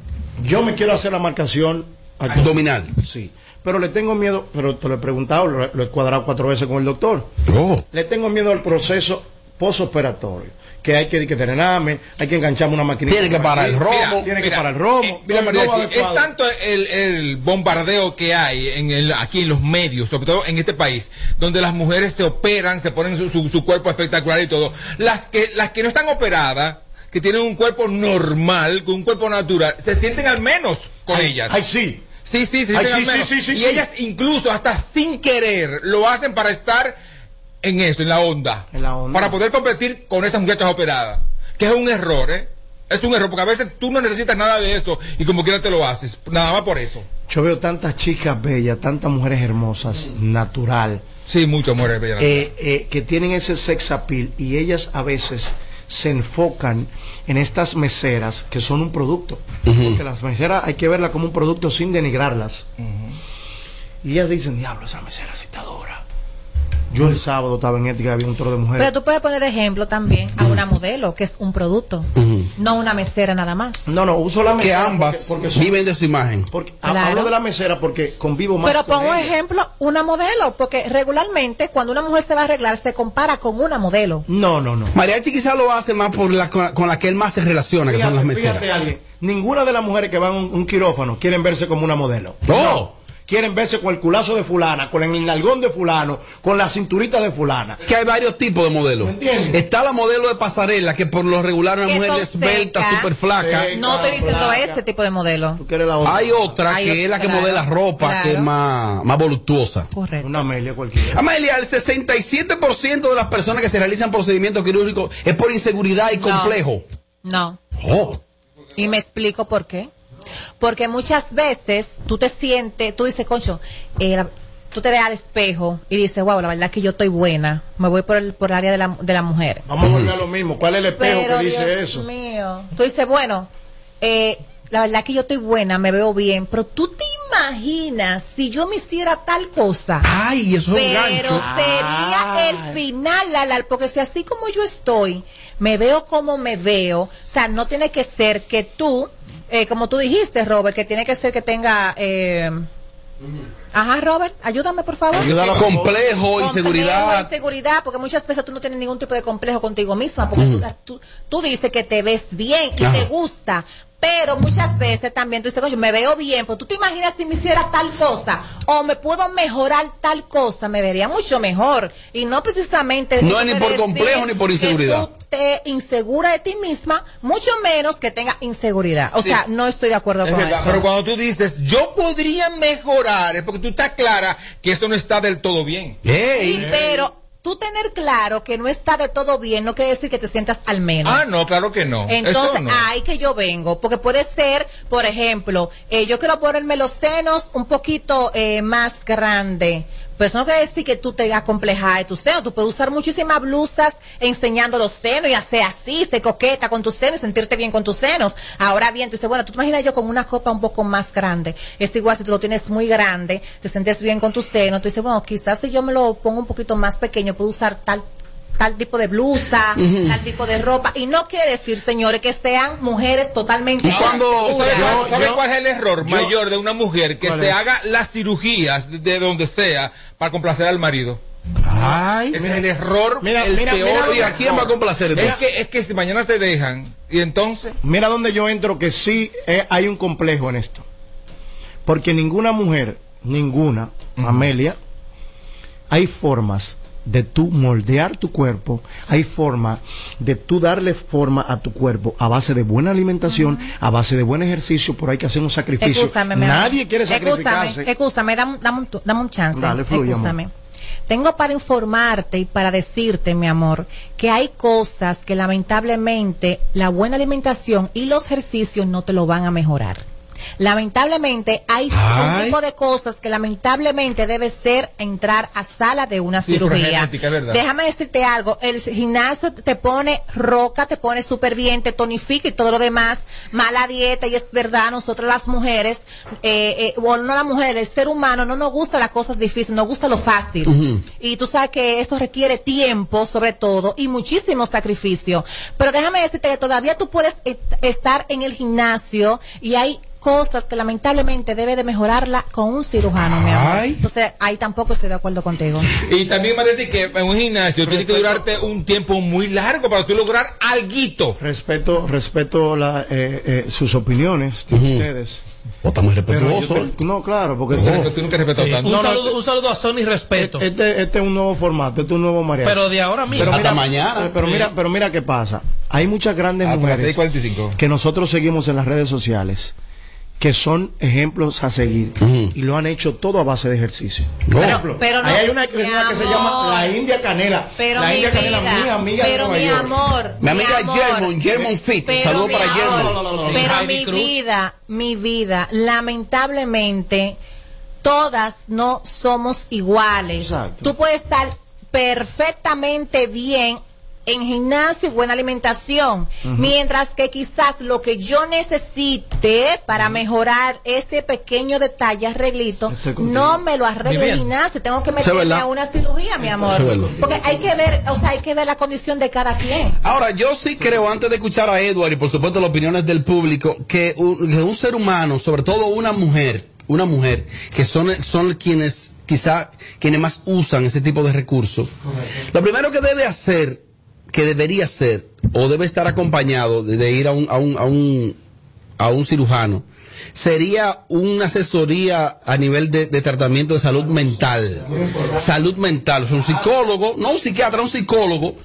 Yo me quiero hacer la marcación Abdominal. Sí. Pero le tengo miedo, pero te lo he preguntado, lo, lo he cuadrado cuatro veces con el doctor. Oh. Le tengo miedo al proceso posoperatorio. Que hay que, que drenarme, hay que engancharme una máquina. Tiene que parar el romo. Mira, Tiene que mira, parar el romo. eh, mira, No, es tanto el, el bombardeo que hay en el, aquí en los medios, sobre todo en este país, donde las mujeres se operan, se ponen su, su- su cuerpo espectacular y todo. Las que, las que no están operadas, que tienen un cuerpo normal, con un cuerpo natural, se sienten al menos con Ay, ellas. ay, sí. Sí, sí, Ay, sí, al sí, menos. sí, sí, y sí. ellas incluso hasta sin querer lo hacen para estar en eso, en la onda. En la onda. Para poder competir con esas muchachas operadas. Que es un error, ¿eh? Es un error, porque a veces tú no necesitas nada de eso y como quiera te lo haces. Nada más por eso. Yo veo tantas chicas bellas, tantas mujeres hermosas, natural, Sí, muchas mujeres bellas. eh, eh, que tienen ese sex appeal y ellas a veces se enfocan en estas meseras que son un producto. Porque las meseras hay que verlas como un producto sin denigrarlas. Y ellas dicen, diablo, esa mesera dura. Yo el sábado estaba en ética, había un toro de mujeres. Pero tú puedes poner de ejemplo también a una modelo, que es un producto, no una mesera nada más. No, no, uso la Que mesera. ambas porque- porque son- viven de su imagen. porque Claro. Hablo de la mesera porque convivo más Pero con pongo ella. ejemplo una modelo, porque regularmente cuando una mujer se va a arreglar se compara con una modelo. No, no, no. Mariachi quizá lo hace más por la con, con la que él más se relaciona, que son las meseras. fíjate, alguien, ninguna de las mujeres que van a un, un quirófano quieren verse como una modelo. No. Quieren verse con el culazo de fulana, con el nalgón de fulano, con la cinturita de fulana. Que hay varios tipos de modelos. ¿Me entiendes? Está la modelo de pasarela, que por lo regular una mujer esbelta, súper flaca. No estoy diciendo flaca. ese tipo de modelo. Tú quieres la otra. Hay otra Hay que otra, es la que claro, modela ropa, claro. que es más, más voluptuosa. Correcto. Una Amelia cualquiera. Amelia, el 67% de las personas que se realizan procedimientos quirúrgicos es por inseguridad y No. complejo. No. Oh. Y me explico por qué. Porque muchas veces tú te sientes, tú dices, concho, eh, la- tú te ves al espejo y dices, wow, la verdad que yo estoy buena. Me voy por el, por el área de la, de la mujer. Vamos a volver a lo mismo. ¿Cuál es el espejo Pero que dice Dios eso? mío. Tú dices, bueno, eh, la verdad que yo estoy buena, me veo bien, pero tú te imaginas si yo me hiciera tal cosa. Ay, eso es un Pero gancho. sería el final, la, la- porque si así como yo estoy, me veo como me veo, o sea, no tiene que ser que tú, eh, como tú dijiste, Robert, que tiene que ser que tenga... Eh, Ajá, Robert, ayúdame por favor. Ayúdalo. Complejo, Complejo, inseguridad. inseguridad, porque muchas veces tú no tienes ningún tipo de complejo contigo misma, porque tú, tú, tú dices que te ves bien y Ajá. te gusta, pero muchas veces también tú dices, coño, me veo bien, pero tú te imaginas si me hiciera tal cosa, o me puedo mejorar tal cosa, me vería mucho mejor, y no precisamente... No es ni por complejo ni por que inseguridad. tú te insegura de ti misma, mucho menos que tenga inseguridad. O Sí. sea, no estoy de acuerdo Es con verdad, eso. pero cuando tú dices, yo podría mejorar, es porque tú estás clara que esto no está del todo bien. Ey. Pero tú tener claro que no está de todo bien no quiere decir que te sientas al menos. Ah, no, claro que no. Entonces, no. ahí que yo vengo, porque puede ser, por ejemplo, eh, yo quiero ponerme los senos un poquito eh, más grande. Pero eso no quiere decir que tú te acomplejas de tus senos. Tú puedes usar muchísimas blusas enseñando los senos y hacer así, ser coqueta con tus senos y sentirte bien con tus senos. Ahora bien, tú dices, bueno, tú imaginas yo con una copa un poco más grande. Es igual si tú lo tienes muy grande, te sientes bien con tus senos. Tú dices, bueno, quizás si yo me lo pongo un poquito más pequeño, puedo usar tal tal tipo de blusa, tal tipo de ropa. Y no quiere decir, señores, que sean mujeres totalmente Y cuando-. ¿Sabe, cuál, sabe yo- cuál es el error yo- mayor de una mujer que ¿Cuál se es? haga las cirugías de, de donde sea para complacer al marido? Ay. Ese es el error, Mira, el mira, peor. mira, ¿Y a quién va a complacer es que, es que si mañana se dejan y entonces Mira donde yo entro que sí eh, hay un complejo en esto. Porque ninguna mujer, ninguna, Amelia, hay formas de tú moldear tu cuerpo, hay forma de tú darle forma a tu cuerpo a base de buena alimentación, a base de buen ejercicio, pero hay que hacer un sacrificio. Nadie quiere Excúsame, sacrificarse. excúsame, dame, dame un, dame un chance. Dale, fluye. Tengo para informarte y para decirte, mi amor, que hay cosas que lamentablemente la buena alimentación y los ejercicios no te lo van a mejorar. Lamentablemente hay Ay. un tipo de cosas que lamentablemente debe ser entrar a sala de una Sí, cirugía. genética. Déjame decirte algo, el gimnasio te pone roca, te pone súper bien, te tonifica y todo lo demás, mala dieta y es verdad, nosotros las mujeres, eh, eh, bueno, no las mujeres, el ser humano no nos gusta las cosas difíciles, nos gusta lo fácil. Y tú sabes que eso requiere tiempo sobre todo y muchísimo sacrificio. Pero déjame decirte que todavía tú puedes est- estar en el gimnasio y hay cosas que lamentablemente debe de mejorarla con un cirujano, mi amor. Entonces, ahí tampoco estoy de acuerdo contigo. Y también me parece que en un gimnasio tiene que durarte un tiempo muy largo para tú lograr alguito. Respeto, respeto la, eh, eh, sus opiniones de ustedes. O está muy respetuoso. te- no, claro, porque No, tú nunca Sí, tanto. un, No, no, saludo, un saludo a Sony Respeto. Este, este es un nuevo formato, este es un nuevo mariachi. Pero de ahora mismo. Pero Hasta mira, mañana. Pero Sí. mira, pero mira qué pasa. Hay muchas grandes Hasta mujeres 6:45. que nosotros seguimos en las redes sociales que son ejemplos a seguir y lo han hecho todo a base de ejercicio. Por Oh. ejemplo, pero no, ahí hay una, que se llama la India Canela. Pero la mi India Canela, vida, mi amiga pero mi York. amor, Mi amiga. Germon, Germon Fit. Saludos para Germon. No, no, no, no, Pero Heidi mi Cruz. vida, mi vida, lamentablemente, todas no somos iguales. Exacto. Tú puedes estar perfectamente bien en gimnasio y buena alimentación, mientras que quizás lo que yo necesite para mejorar ese pequeño detalle, arreglito, no me lo arregle el gimnasio, tengo que meterme a una cirugía, mi amor. Porque hay que ver, o sea, hay que ver la condición de cada quien. Ahora, yo sí creo, antes de escuchar a Edward y por supuesto las opiniones del público, que un, que un ser humano, sobre todo una mujer, una mujer, que son, son quienes, quizá, quienes más usan ese tipo de recursos, lo primero que debe hacer, que debería hacer, o debe estar acompañado de, ir a un, a un, a un, a un cirujano, sería una asesoría a nivel de, tratamiento de salud mental. Salud mental. O un psicólogo, no un psiquiatra, un psicólogo,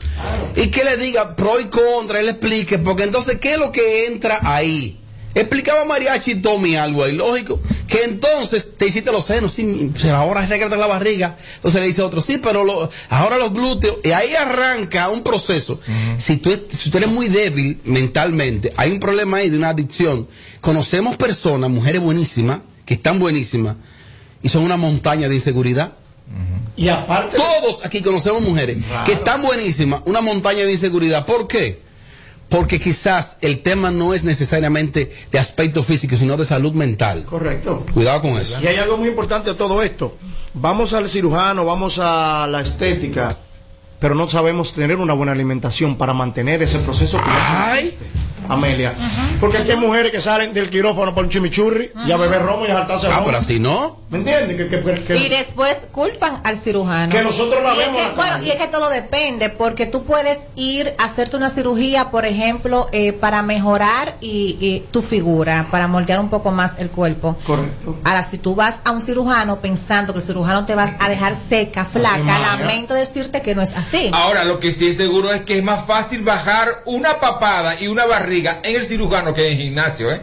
y que le diga pro y contra, él explique, porque entonces, ¿qué es lo que entra ahí? Explicaba Mariachi Tommy algo ahí, lógico, que entonces te hiciste los senos, sí, pero ahora arréglate la barriga. Entonces le dice otro, sí, pero lo- ahora los glúteos, y ahí arranca un proceso. si, tú, si tú eres muy débil mentalmente, hay un problema ahí de una adicción. Conocemos personas, mujeres buenísimas, que están buenísimas, y son una montaña de inseguridad. Y aparte, Todos aquí conocemos mujeres que están buenísimas, una montaña de inseguridad. ¿Por qué? Porque quizás el tema no es necesariamente de aspecto físico, sino de salud mental. correcto. Cuidado con eso. Y hay algo muy importante de todo esto. Vamos al cirujano, vamos a la estética, pero no sabemos tener una buena alimentación para mantener ese proceso que ya existe, Amelia. Porque aquí hay mujeres que salen del quirófano por un chimichurri y a beber romo y a saltarse Ah, romo. pero así no. ¿Me entiendes? Que, que- que- que- Y después culpan al cirujano. Que nosotros la y es vemos que, en la bueno, y es que todo depende, porque tú puedes ir a hacerte una cirugía, por ejemplo, eh, para mejorar y, y tu figura, para moldear un poco más el cuerpo. Correcto. Ahora, si tú vas a un cirujano pensando que el cirujano te vas a dejar seca, flaca, lamento decirte que no es así. Ahora, lo que sí es seguro es que es más fácil bajar una papada y una barriga en el cirujano que en el gimnasio, ¿eh?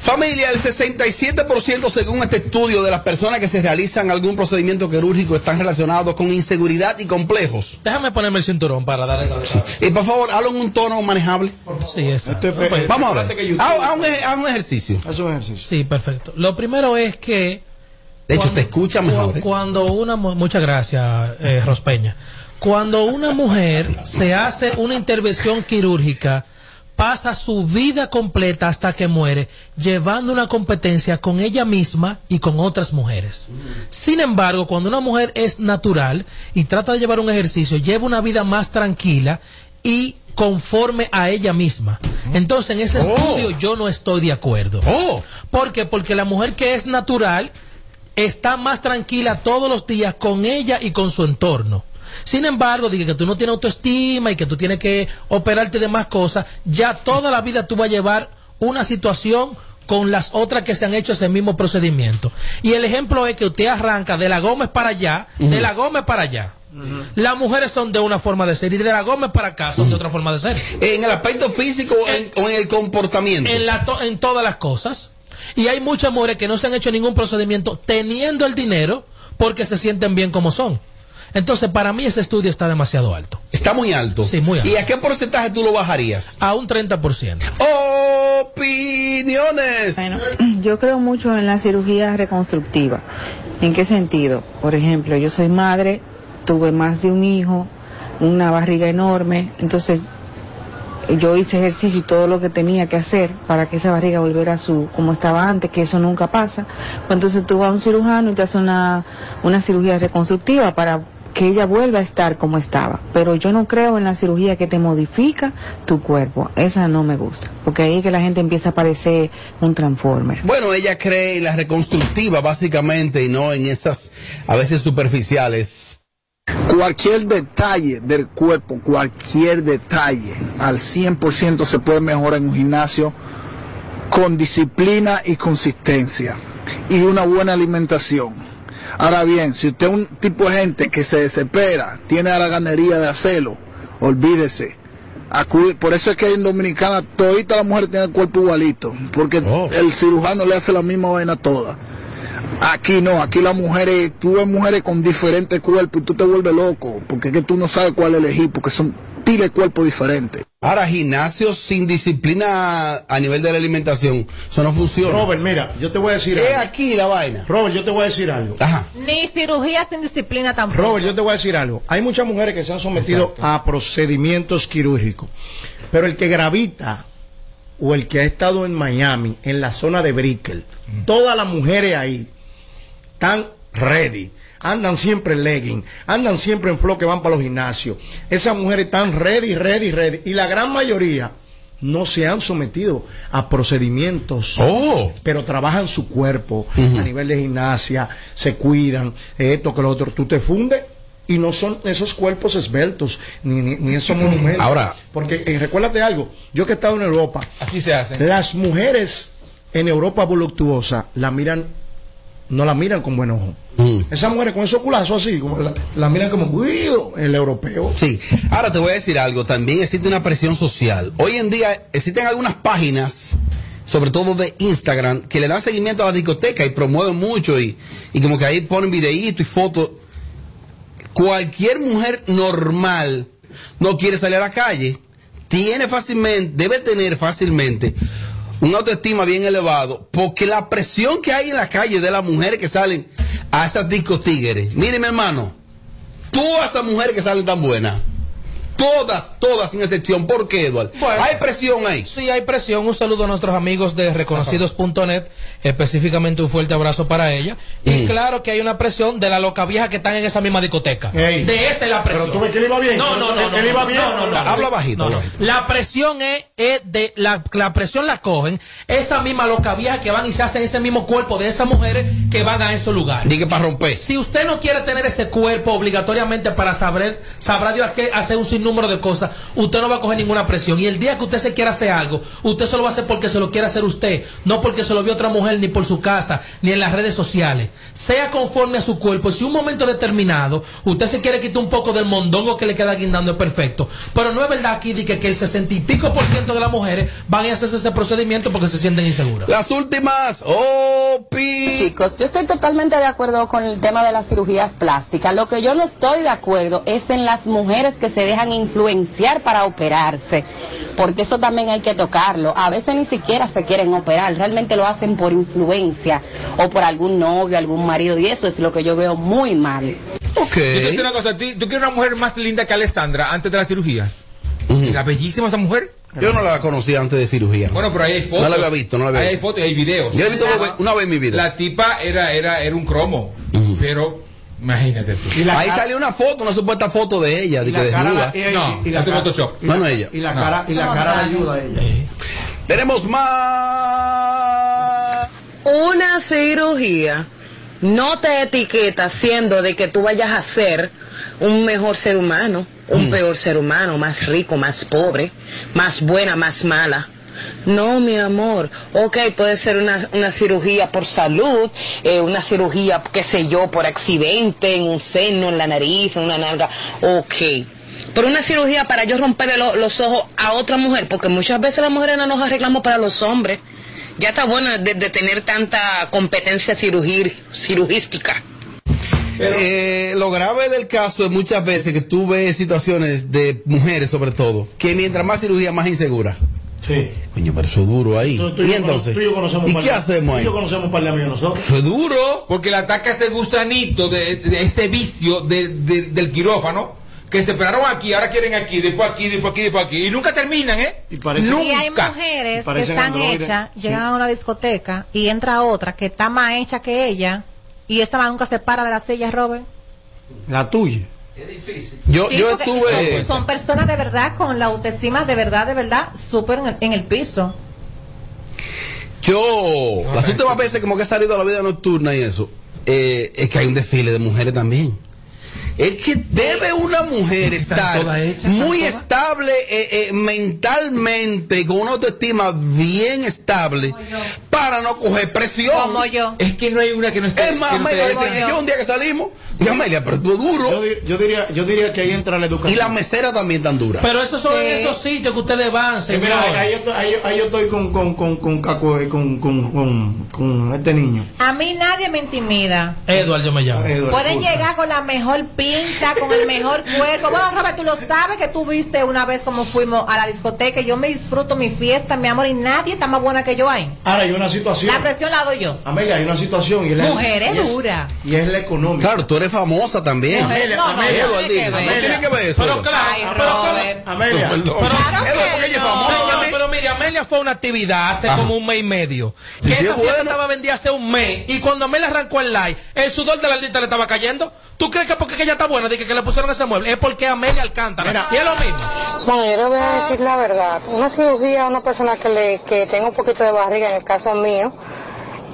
Familia, el 67% según este estudio de las personas que se realizan algún procedimiento quirúrgico están relacionados con inseguridad y complejos. Déjame ponerme el cinturón para darle la Y por favor, hazlo en un tono manejable. Sí, es pe- Pues, Vamos a ver. Haz un, ej- haz un ejercicio. Haz un ejercicio. Sí, perfecto. Lo primero es que De hecho, Cuando- te escucha mejor. ¿eh? Cuando una mu- muchas gracias, eh, Rospeña. Cuando una mujer se hace una intervención quirúrgica, pasa su vida completa hasta que muere, llevando una competencia con ella misma y con otras mujeres. Sin embargo, cuando una mujer es natural y trata de llevar un ejercicio, lleva una vida más tranquila y conforme a ella misma. Entonces, en ese Oh. estudio yo no estoy de acuerdo. Oh. ¿Por qué? Porque la mujer que es natural está más tranquila todos los días con ella y con su entorno. Sin embargo, diga que tú no tienes autoestima y que tú tienes que operarte de más cosas, ya toda la vida tú vas a llevar una situación con las otras que se han hecho ese mismo procedimiento. Y el ejemplo es que usted arranca de la Gómez para allá, de la Gómez para allá. Las mujeres son de una forma de ser y de la Gómez para acá son de otra forma de ser. En el aspecto físico o en, o en el comportamiento. En, la to- en todas las cosas. Y hay muchas mujeres que no se han hecho ningún procedimiento teniendo el dinero porque se sienten bien como son. Entonces, para mí ese estudio está demasiado alto. Está muy alto. Sí, muy alto. ¿Y a qué porcentaje tú lo bajarías? A un 30%. Opiniones. Bueno, yo creo mucho en la cirugía reconstructiva. ¿En qué sentido? Por ejemplo, yo soy madre, tuve más de un hijo, una barriga enorme, entonces yo hice ejercicio y todo lo que tenía que hacer para que esa barriga volviera a su como estaba antes, que eso nunca pasa. Pues entonces tú vas a un cirujano y te hace una, una cirugía reconstructiva para que ella vuelva a estar como estaba. Pero yo no creo en la cirugía que te modifica tu cuerpo. Esa no me gusta. Porque ahí es que la gente empieza a parecer un transformer. Bueno, ella cree en la reconstructiva básicamente y no en esas a veces superficiales. Cualquier detalle del cuerpo, cualquier detalle, al 100% se puede mejorar en un gimnasio con disciplina y consistencia y una buena alimentación. Ahora bien, si usted es un tipo de gente que se desespera, tiene la ganería de hacerlo, olvídese. Acude- por eso es que en Dominicana todita la mujer tiene el cuerpo igualito, porque el cirujano le hace la misma vaina a todas. Aquí no, aquí las mujeres, tú ves mujeres con diferentes cuerpos y tú te vuelves loco, porque es que tú no sabes cuál elegir, porque son pile de cuerpos diferentes. Ahora, gimnasios sin disciplina a nivel de la alimentación, eso no funciona. Robert, mira, yo te voy a decir Es algo. aquí la vaina. Robert, yo te voy a decir algo. Ajá. Ni cirugía sin disciplina tampoco. Robert, yo te voy a decir algo. Hay muchas mujeres que se han sometido a procedimientos quirúrgicos, pero el que gravita o el que ha estado en Miami, en la zona de Brickell, todas las mujeres ahí están ready. Andan siempre en legging, andan siempre en flow que van para los gimnasios. Esas mujeres están ready, ready, ready. Y la gran mayoría no se han sometido a procedimientos, Oh. pero trabajan su cuerpo a nivel de gimnasia, se cuidan, esto que lo otro. Tú te fundes y no son esos cuerpos esbeltos, ni, ni, ni esos monumentos. Ahora- porque eh, recuérdate algo, yo que he estado en Europa, Aquí se hace. las mujeres en Europa voluptuosas la miran, no la miran con buen ojo. Esas mujeres con esos culazos así, como la, la miran como "Uy, el europeo. Sí, ahora te voy a decir algo, también existe una presión social. Hoy en día existen algunas páginas, sobre todo de Instagram, que le dan seguimiento a la discoteca y promueven mucho y, y como que ahí ponen videitos y fotos. Cualquier mujer normal no quiere salir a la calle, tiene fácilmente, debe tener fácilmente una autoestima bien elevado, porque la presión que hay en la calle de las mujeres que salen a esas discos tigres, mire mi hermano, todas esas mujeres que salen tan buenas, todas, todas sin excepción, ¿por qué, Eduardo? Bueno. hay presión ahí. Sí, hay presión. Un saludo a nuestros amigos de reconocidos.net, específicamente un fuerte abrazo para ella. Y claro que hay una presión de la loca vieja que están en esa misma discoteca. Ey. De esa es la presión. Pero tú ves que le iba bien. No, no, no. Que no, le iba no, bien. no, no, no. Habla bajito. La presión es, es de la, la presión la cogen esa misma loca vieja que van y se hacen ese mismo cuerpo de esas mujeres que van a esos lugares. Dije para romper. Si usted no quiere tener ese cuerpo obligatoriamente para saber, sabrá Dios que hacer un sinnúmero de cosas, usted no va a coger ninguna presión. Y el día que usted se quiera hacer algo, usted se lo va a hacer porque se lo quiere hacer usted, no porque se lo vio otra mujer, ni por su casa, ni en las redes sociales. Sea conforme a su cuerpo. Si un momento determinado, usted se quiere quitar un poco del mondongo que le queda guindando, es perfecto. Pero no es verdad aquí de que, que el sesenta y pico por ciento de las mujeres van a hacerse ese procedimiento porque se sienten inseguras. Las últimas, Opi. Chicos, yo estoy totalmente de acuerdo con el tema de las cirugías plásticas. Lo que yo no estoy de acuerdo es en las mujeres que se dejan influenciar para operarse, porque eso también hay que tocarlo. A veces ni siquiera se quieren operar, realmente lo hacen por influencia o por algún novio, algún marido, y eso es lo que yo veo muy mal. Ok. Yo te una cosa, a ti, ¿tú quieres una mujer más linda que Alessandra antes de las cirugías? Era bellísima esa mujer. Yo no la conocía antes de cirugía. Bueno, pero ahí hay fotos. No la había visto, no la había Ahí hay visto. fotos y hay videos. Yo la he visto una vez- una vez en mi vida. La tipa era, era, era un cromo. Pero, imagínate tú. Ahí salió una foto, una supuesta foto de ella, de Y que la cara- desnuda. y- y- No, y la cara- Photoshop. y la- No, no ella. Y la No. cara, y la cara ayuda a ella. Tenemos más. Una cirugía no te etiqueta siendo de que tú vayas a ser un mejor ser humano, un peor ser humano, más rico, más pobre, más buena, más mala. No, mi amor. Ok, puede ser una, una cirugía por salud, eh, una cirugía, qué sé yo, por accidente, en un seno, en la nariz, en una nalga. Ok. Pero una cirugía para yo romperle lo- los ojos a otra mujer, porque muchas veces las mujeres no nos arreglamos para los hombres. Ya está bueno de, de tener tanta competencia cirugir, cirugística. Eh, lo grave del caso es muchas veces que tú ves situaciones de mujeres, sobre todo, que mientras más cirugía, más insegura. Sí. Coño, pero eso es duro ahí. Tú- tú y entonces, cono- tú yo conocemos ¿y qué hacemos tú ahí? y yo conocemos un par de amigos nosotros. Eso es duro. Porque le ataca ese gusanito de, de ese vicio de- de- del quirófano. Que se esperaron aquí, ahora quieren aquí, después aquí, después aquí, después aquí. Y nunca terminan, ¿eh? Y Y hay Nunca. mujeres que están androides. hechas, llegan a una discoteca y entra otra que está más hecha que ella y esa más nunca se para de la silla, Robert. La tuya. Yo, Sí, yo porque estuve. Son, son personas de verdad con la autoestima de verdad, de verdad, súper en el, en el piso. Yo, las últimas veces como que he salido a la vida nocturna y eso, eh, es que hay un desfile de mujeres también. Es que debe una mujer estar muy estable eh, eh, mentalmente, con una autoestima bien estable, para no coger presión. Como yo. Es que no hay una que no esté. Es más, que no Amelia, dice, yo un día que salimos, y Amelia, pero tú duro. Yo, yo diría, yo diría que ahí entra la Y educación. la mesera también tan dura. Pero esos son esos sitios que ustedes van, Eh, señor. mira, ahí, yo estoy, ahí, ahí yo estoy con, con, con, con, Caco, con, con, con, con este niño. A mí nadie me intimida. Edward, yo me llamo. Edward, Pueden llegar con la mejor pinta, con el mejor cuerpo. Bueno, Robert, tú lo sabes que tú viste una vez como fuimos a la discoteca. y Yo me disfruto mi fiesta, mi amor, y nadie está más buena que yo ahí. Ahora hay una situación. La presión la doy yo. Amelia, hay una situación. Y es la- Mujeres y es- dura. Y es la económica. Claro, tú eres famosa también. Mujer, no, no, no tiene que ver. no tiene que ver eso. Pero claro, Ay, pero. Amelia. Perdón. Claro que Edward, porque ella es no. famosa Señor, también. pero mire, Amelia fue a una actividad hace Ajá. como un mes y medio. Sí, Que sí, esa es fiesta bueno. estaba vendida hace un mes. Y cuando Amelia arrancó el live, el sudor de la lista le estaba cayendo. ¿Tú crees que porque ella está buena, de que, que le pusieron ese mueble? Es porque Amelia Alcántara. Y es lo mismo. Bueno, yo le voy a decir la verdad. Una cirugía a una persona que, le, que tenga un poquito de barriga, en el caso mío,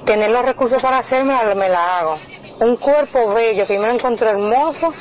tener los recursos para hacerme, me la hago. Un cuerpo bello que yo me lo encuentro hermoso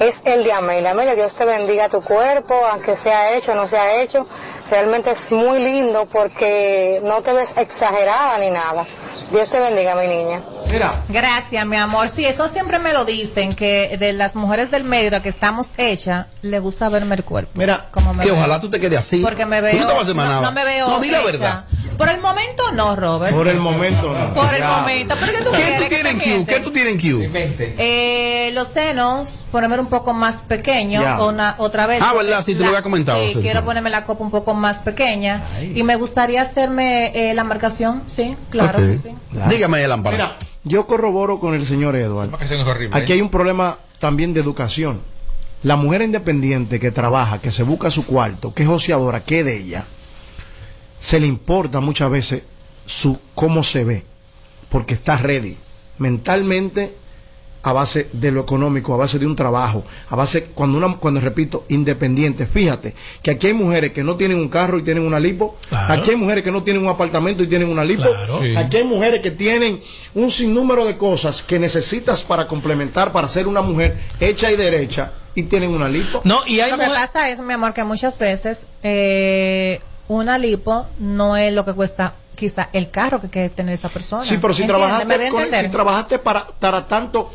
es el de Amelia. Amelia, Dios te bendiga tu cuerpo, aunque sea hecho o no sea hecho. Realmente es muy lindo porque no te ves exagerada ni nada. Dios te bendiga, mi niña. Mira, Gracias, mi amor. Sí, eso siempre me lo dicen, que de las mujeres del medio, de que estamos hechas, le gusta verme el cuerpo. mira, Como me Que veo. ojalá tú te quedes así. Porque me Tú veo. no te me veo. No, di la verdad. Por el momento no, Robert. por el momento no. Por el Ya. momento. ¿Pero qué tú ¿Qué tú ¿Qué tienes en te Q? ¿Qué tú tienes en Q? Eh, los senos, ponerme un poco más pequeño, una, otra vez. Ah, ¿verdad? Sí, tú lo habías comentado, Sí, sí. quiero ponerme la copa un poco más pequeña. Y me gustaría hacerme eh, la marcación, sí, claro Ok. Dígame, Lámpara. Mira, yo corroboro con el señor Edward. horrible, Aquí ¿eh? hay un problema también de educación. La mujer independiente que trabaja, que se busca su cuarto, que es oceadora, que es de ella, se le importa muchas veces su cómo se ve, porque está ready mentalmente a base de lo económico, a base de un trabajo, a base cuando una cuando repito independiente. Fíjate que aquí hay mujeres que no tienen un carro y tienen una lipo, Claro. aquí hay mujeres que no tienen un apartamento y tienen una lipo, Claro. Sí. aquí hay mujeres que tienen un sinnúmero de cosas que necesitas para complementar para ser una mujer hecha y derecha y tienen una lipo. No, y hay Lo que pasa es, mi amor, que muchas veces eh, una lipo no es lo que cuesta quizá el carro que quiere tener esa persona. Sí, pero si ¿Entiendes? ¿Me trabajaste, con- si trabajaste para, para tanto,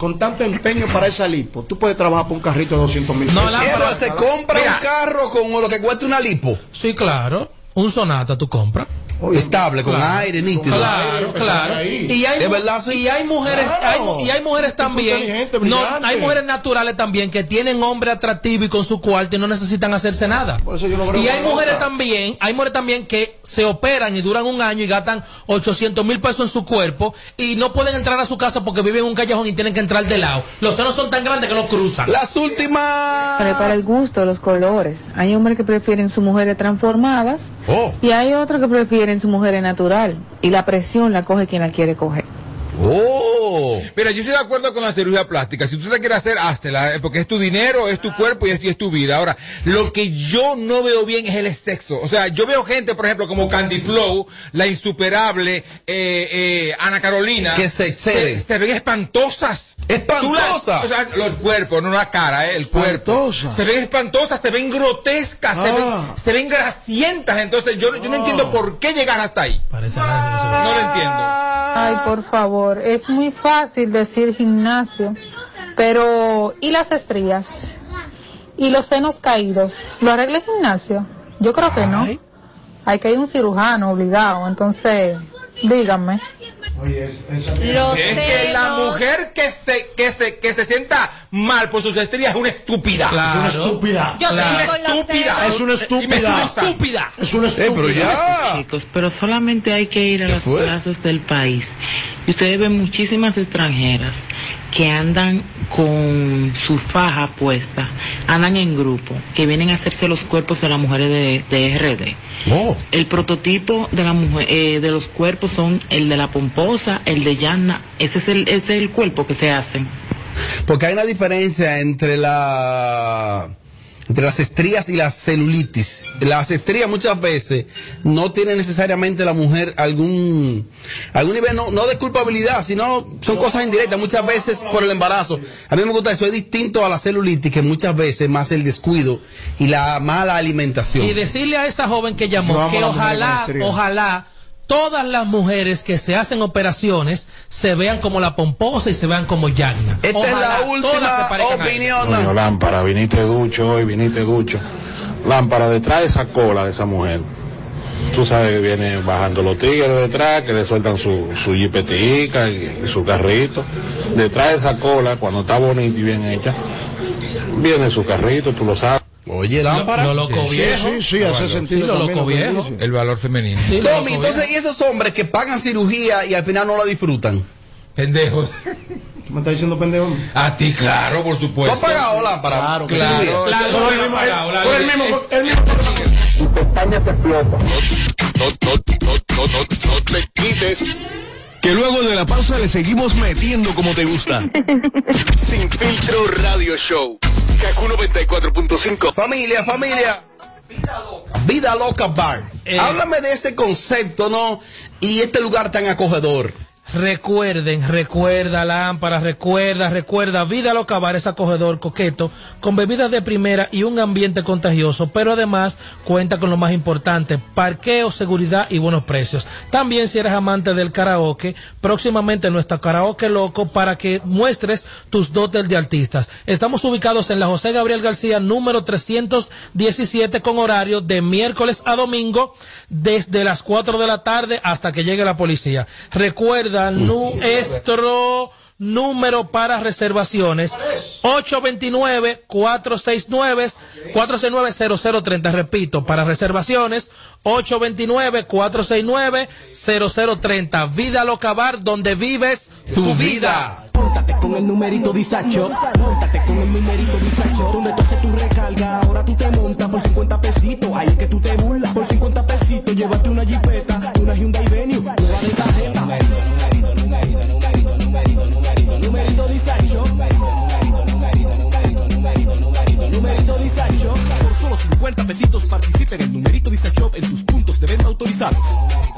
con tanto empeño para esa lipo, tú puedes trabajar por un carrito de 200 mil No, pesos. la- Edward, se compra Mira. un carro con lo que cuesta una lipo. Sí, claro. Un sonata tú compras. Estable, con Claro. aire nítido. Claro, claro. ahí. Y hay, ¿Es mu- verdad, sí? y hay mujeres, Claro. hay mu- y hay mujeres también, no, hay mujeres naturales también que tienen hombre atractivo y con su cuarto y no necesitan hacerse nada. Por eso yo no creo y hay mujeres también, hay mujeres también que se operan y duran un año y gastan 800 mil pesos en su cuerpo y no pueden entrar a su casa porque viven en un callejón y tienen que entrar de lado. Los senos son tan grandes que no cruzan. Las últimas. Pero para el gusto, los colores. Hay hombres que prefieren sus mujeres transformadas Oh. y hay otros que prefieren su mujer natural. Y la presión la coge quien la quiere coger. Oh. Mira, yo estoy de acuerdo con la cirugía plástica. Si tú te quieres hacer, háztela, eh, porque es tu dinero, es tu cuerpo y es, y es tu vida. Ahora, lo que yo no veo bien es el sexo. O sea, yo veo gente, por ejemplo, como Candy Flow, la insuperable eh, eh, Ana Carolina. Que se exceden. Se, se ven espantosas. Espantosa. La- o sea, los cuerpos, no la cara, eh, el cuerpo. Espantosa. Se ven espantosas, se ven grotescas, se, Ah. ven, se ven grasientas. Entonces, yo, yo no entiendo por qué llegar hasta ahí. Parece. No lo entiendo. Ay, por favor, es muy fácil decir gimnasio, pero ¿y las estrías? ¿Y los senos caídos? ¿Lo arregla el gimnasio? Yo creo que no. Hay que ir a un cirujano obligado, entonces, díganme. Oye, es- que la mujer que se, que se, que se sienta mal por sus estrías es una estúpida. es una estúpida. Yo tengo. Es una estúpida. Estúpida. Es una Eh, pero estúpida. ya. chicos, pero solamente hay que ir a ¿Qué las fue? plazas del país. Y ustedes ven muchísimas extranjeras que andan con su faja puesta, andan en grupo, que vienen a hacerse los cuerpos de las mujeres de, de RD. Oh. El prototipo de la mujer, eh, de los cuerpos son el de la pomposa, el de Yanna, ese es el, ese es el cuerpo que se hacen. Porque hay una diferencia entre la entre las estrías y la celulitis. Las estrías muchas veces no tiene necesariamente la mujer algún algún nivel no, no de culpabilidad, sino son cosas indirectas, muchas veces por el embarazo. A mí me gusta eso, es distinto a la celulitis que muchas veces más el descuido y la mala alimentación. Y decirle a esa joven que llamó que ojalá, ojalá todas las mujeres que se hacen operaciones se vean como la pomposa y se vean como Yagna. Esta es la última opinión. Coño, lámpara, viniste ducho hoy, viniste ducho. Lámpara, detrás de esa cola de esa mujer. Tú sabes que viene bajando los tigres detrás, que le sueltan su, su jipetica y, y su carrito. Detrás de esa cola, cuando está bonita y bien hecha, viene su carrito, tú lo sabes. Oye, lámpara. Lo loco viejo. Sí, sí, sí, hace sentido Sí, lo loco lo viejo. El valor femenino. Tommy, entonces, ¿y esos hombres que pagan cirugía y al final no la disfrutan? Pendejos. ¿Me está diciendo pendejo? A ti, claro, por ¿Tú supuesto. has pagado lámpara? Claro, Claro, cirugía? claro, No, no, el no, mismo- pagado, la- fue el mismo- es- el mismo- No, no, no, no, no, no te quites. Que luego de la pausa le seguimos metiendo como te gusta. Sin filtro radio show. Kaku 94.5. Familia, familia. Vida Loca Bar. Eh. Háblame de este concepto, ¿no? Y este lugar tan acogedor. Recuerden, recuerda lámpara, recuerda, recuerda, Vida Loca Bar es acogedor, coqueto, con bebidas de primera y un ambiente contagioso, pero además cuenta con lo más importante, parqueo, seguridad y buenos precios. También si eres amante del karaoke, próximamente nuestro karaoke loco para que muestres tus dotes de artistas. Estamos ubicados en la José Gabriel García número 317 con horario de miércoles a domingo desde las 4 de la tarde hasta que llegue la policía. Recuerda nuestro número para reservaciones 829-469-469-0030. Repito, para reservaciones 829-469-0030. Vida Loca Bar, donde vives tu vida. Móntate con el numerito Disacho. Móntate con el numerito Disacho. Donde tú haces tu recarga, ahora tú te montas por 50 pesitos. Ahí es que tú te burlas. Por 50 en el numerito Disacho en tus puntos de venta autorizados.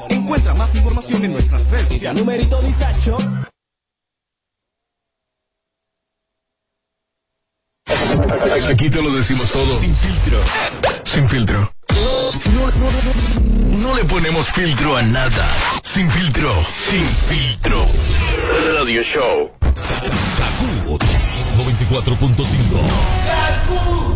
Encuentra más información en nuestras redes sociales. Numerito Disacho. Aquí te lo decimos todo. Sin filtro. Sin filtro. No, no, no, no le ponemos filtro a nada. Sin filtro. Sin filtro. Radio Show. Kaku 94.5.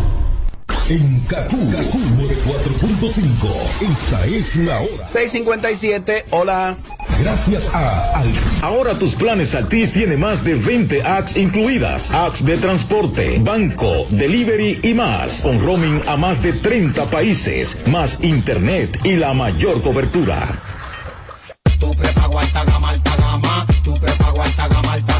En Kaku, Kaku 94.5. Esta es la hora. 657, hola. Gracias a Altis. Ahora tus planes Altis tiene más de 20 apps incluidas. Apps de transporte, banco, delivery y más. Con roaming a más de 30 países. Más internet y la mayor cobertura. Tu prepago alta gama, alta gama. Tu prepago alta gama, alta.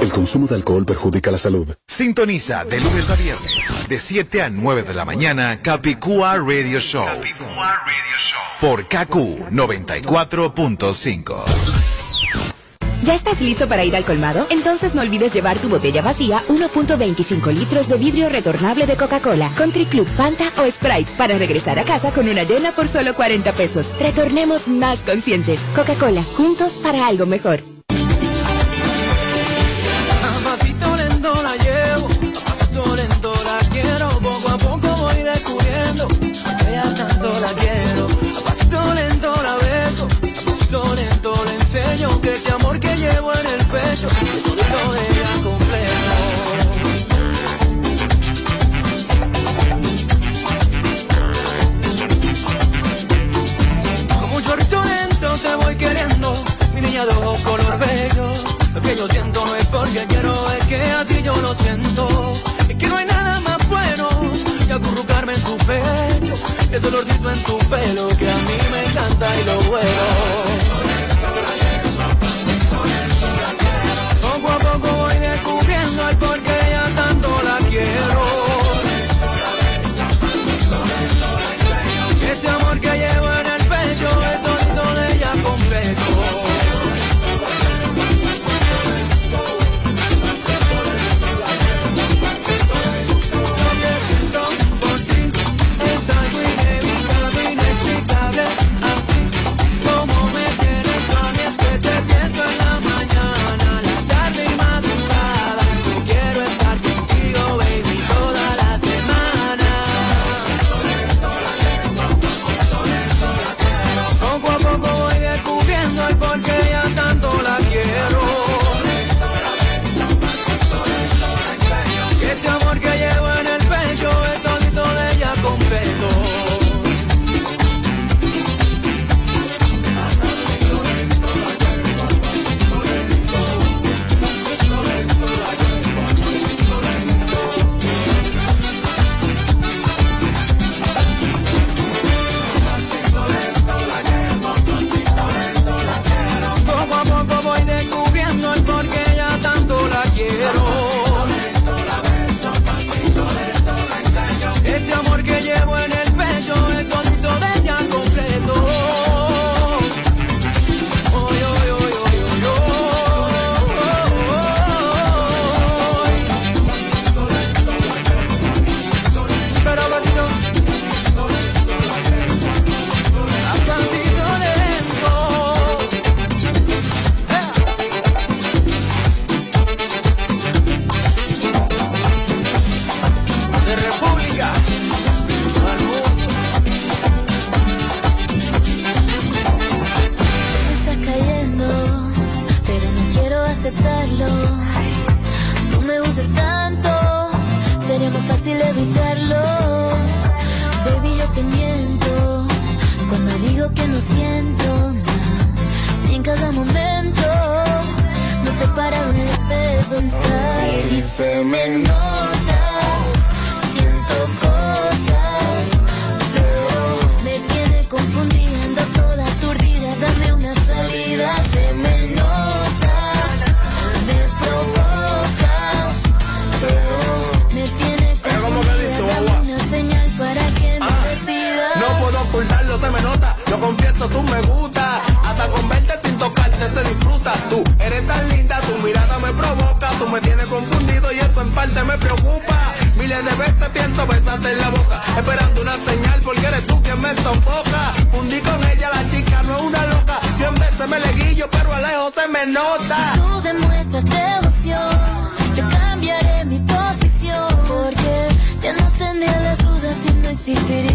El consumo de alcohol perjudica la salud. Sintoniza de lunes a viernes, de 7 a 9 de la mañana, Capicúa Radio Show. Por KQ 94.5. ¿Ya estás listo para ir al colmado? Entonces no olvides llevar tu botella vacía 1.25 litros de vidrio retornable de Coca-Cola, Country Club, Fanta o Sprite para regresar a casa con una llena por solo 40 pesos. Retornemos más conscientes. Coca-Cola, juntos para algo mejor. Todo el ojo es complejo Como yo arristo lento te voy queriendo Mi niña de ojo color bello. Lo que yo siento no es porque quiero es que así yo lo siento. Es que no hay nada más bueno Que acurrucarme en tu pecho Que dolorcito en tu pelo que a mí me encanta y lo bueno me nota. Si tú demuestras devoción, yo cambiaré mi posición. Porque ya no tendría las dudas si no existiría.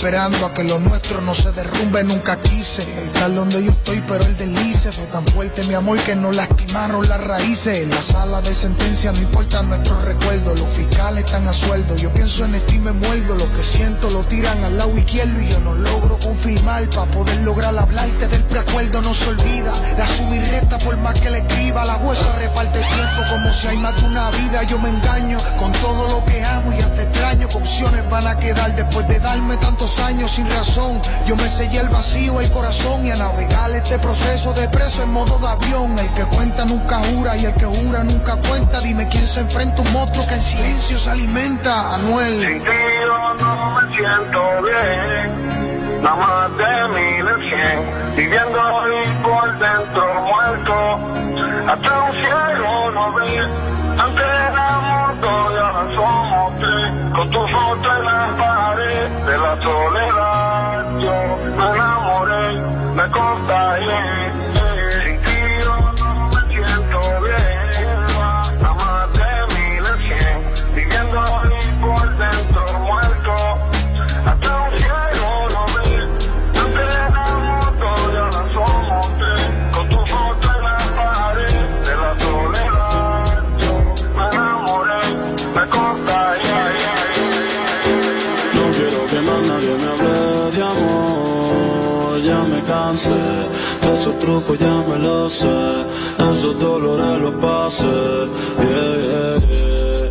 Esperando a que lo nuestro no se derrumbe. Nunca quise estar donde yo estoy, pero el deslice fue tan fuerte, mi amor, que nos lastimaron las raíces. En la sala de sentencia no importa nuestros recuerdos, los fiscales están a sueldo. Yo pienso en esto y me muerdo, lo que siento lo tiran al lado izquierdo y yo no logro confirmar para poder lograr hablarte del preacuerdo. No se olvida, la resta por más que le escriba, la huesa reparte tiempo como si hay más de una vida. Yo me engaño con todo lo que amo y hasta extraño que opciones van a quedar después de darme tantos años sin razón. Yo me sellé el vacío, el corazón y a navegar este proceso de preso en modo de avión. El que cuenta nunca jura y el que jura nunca cuenta. Dime quién se enfrenta a un monstruo que en silencio se alimenta. Anuel. Sin ti yo no me siento bien, nada más de mil en cien, viviendo ahí por dentro muerto, hasta un cielo no ve, antes éramos dos y ahora somos tres, con tu foto en la pared de la soledad, yo me enamoré, me contagié, sé, esos dolores los pasé, yeah, yeah, yeah.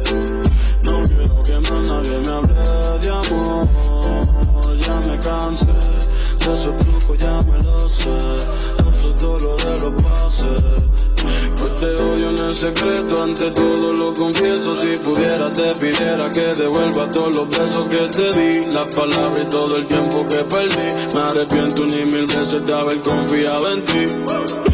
No quiero que más nadie me hable de amor, ya me cansé, de esos trucos ya me lo sé, esos dolores los pasé. Pues te odio en el secreto, ante todo lo confieso. Si pudiera, te pidiera que devuelva todos los besos que te di, las palabras y todo el tiempo que perdí. Me arrepiento ni mil veces de haber confiado en ti.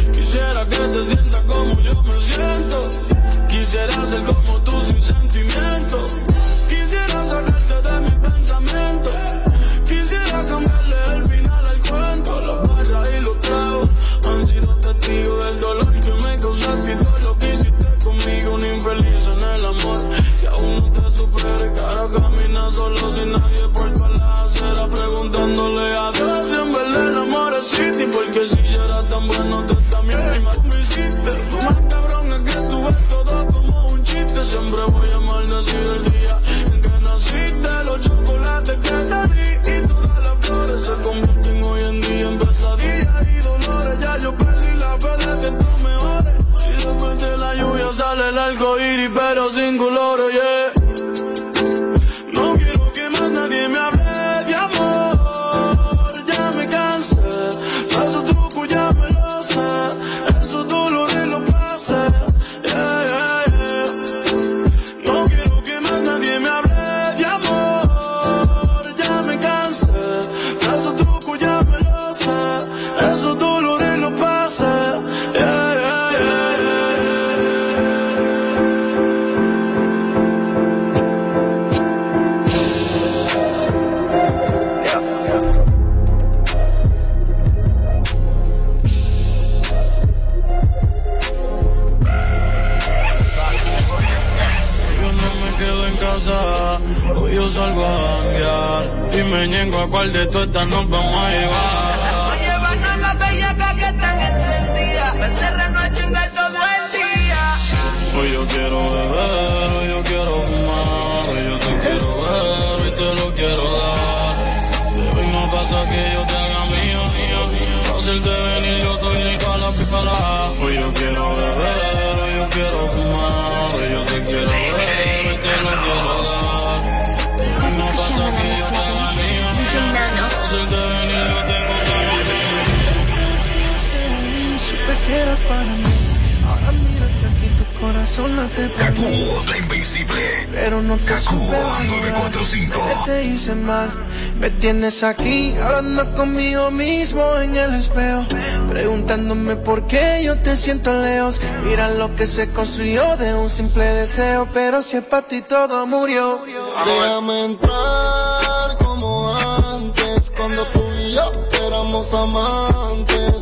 Aquí hablando conmigo mismo en el espejo. Preguntándome por qué yo te siento lejos. Mira lo que se construyó de un simple deseo. Pero si es para ti todo murió. Déjame entrar como antes, cuando tú y yo éramos amantes.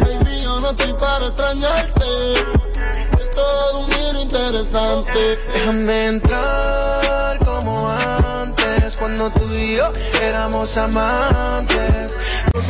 Baby, yo no estoy para extrañarte. Es todo un giro interesante. Déjame entrar cuando tú y yo éramos amantes.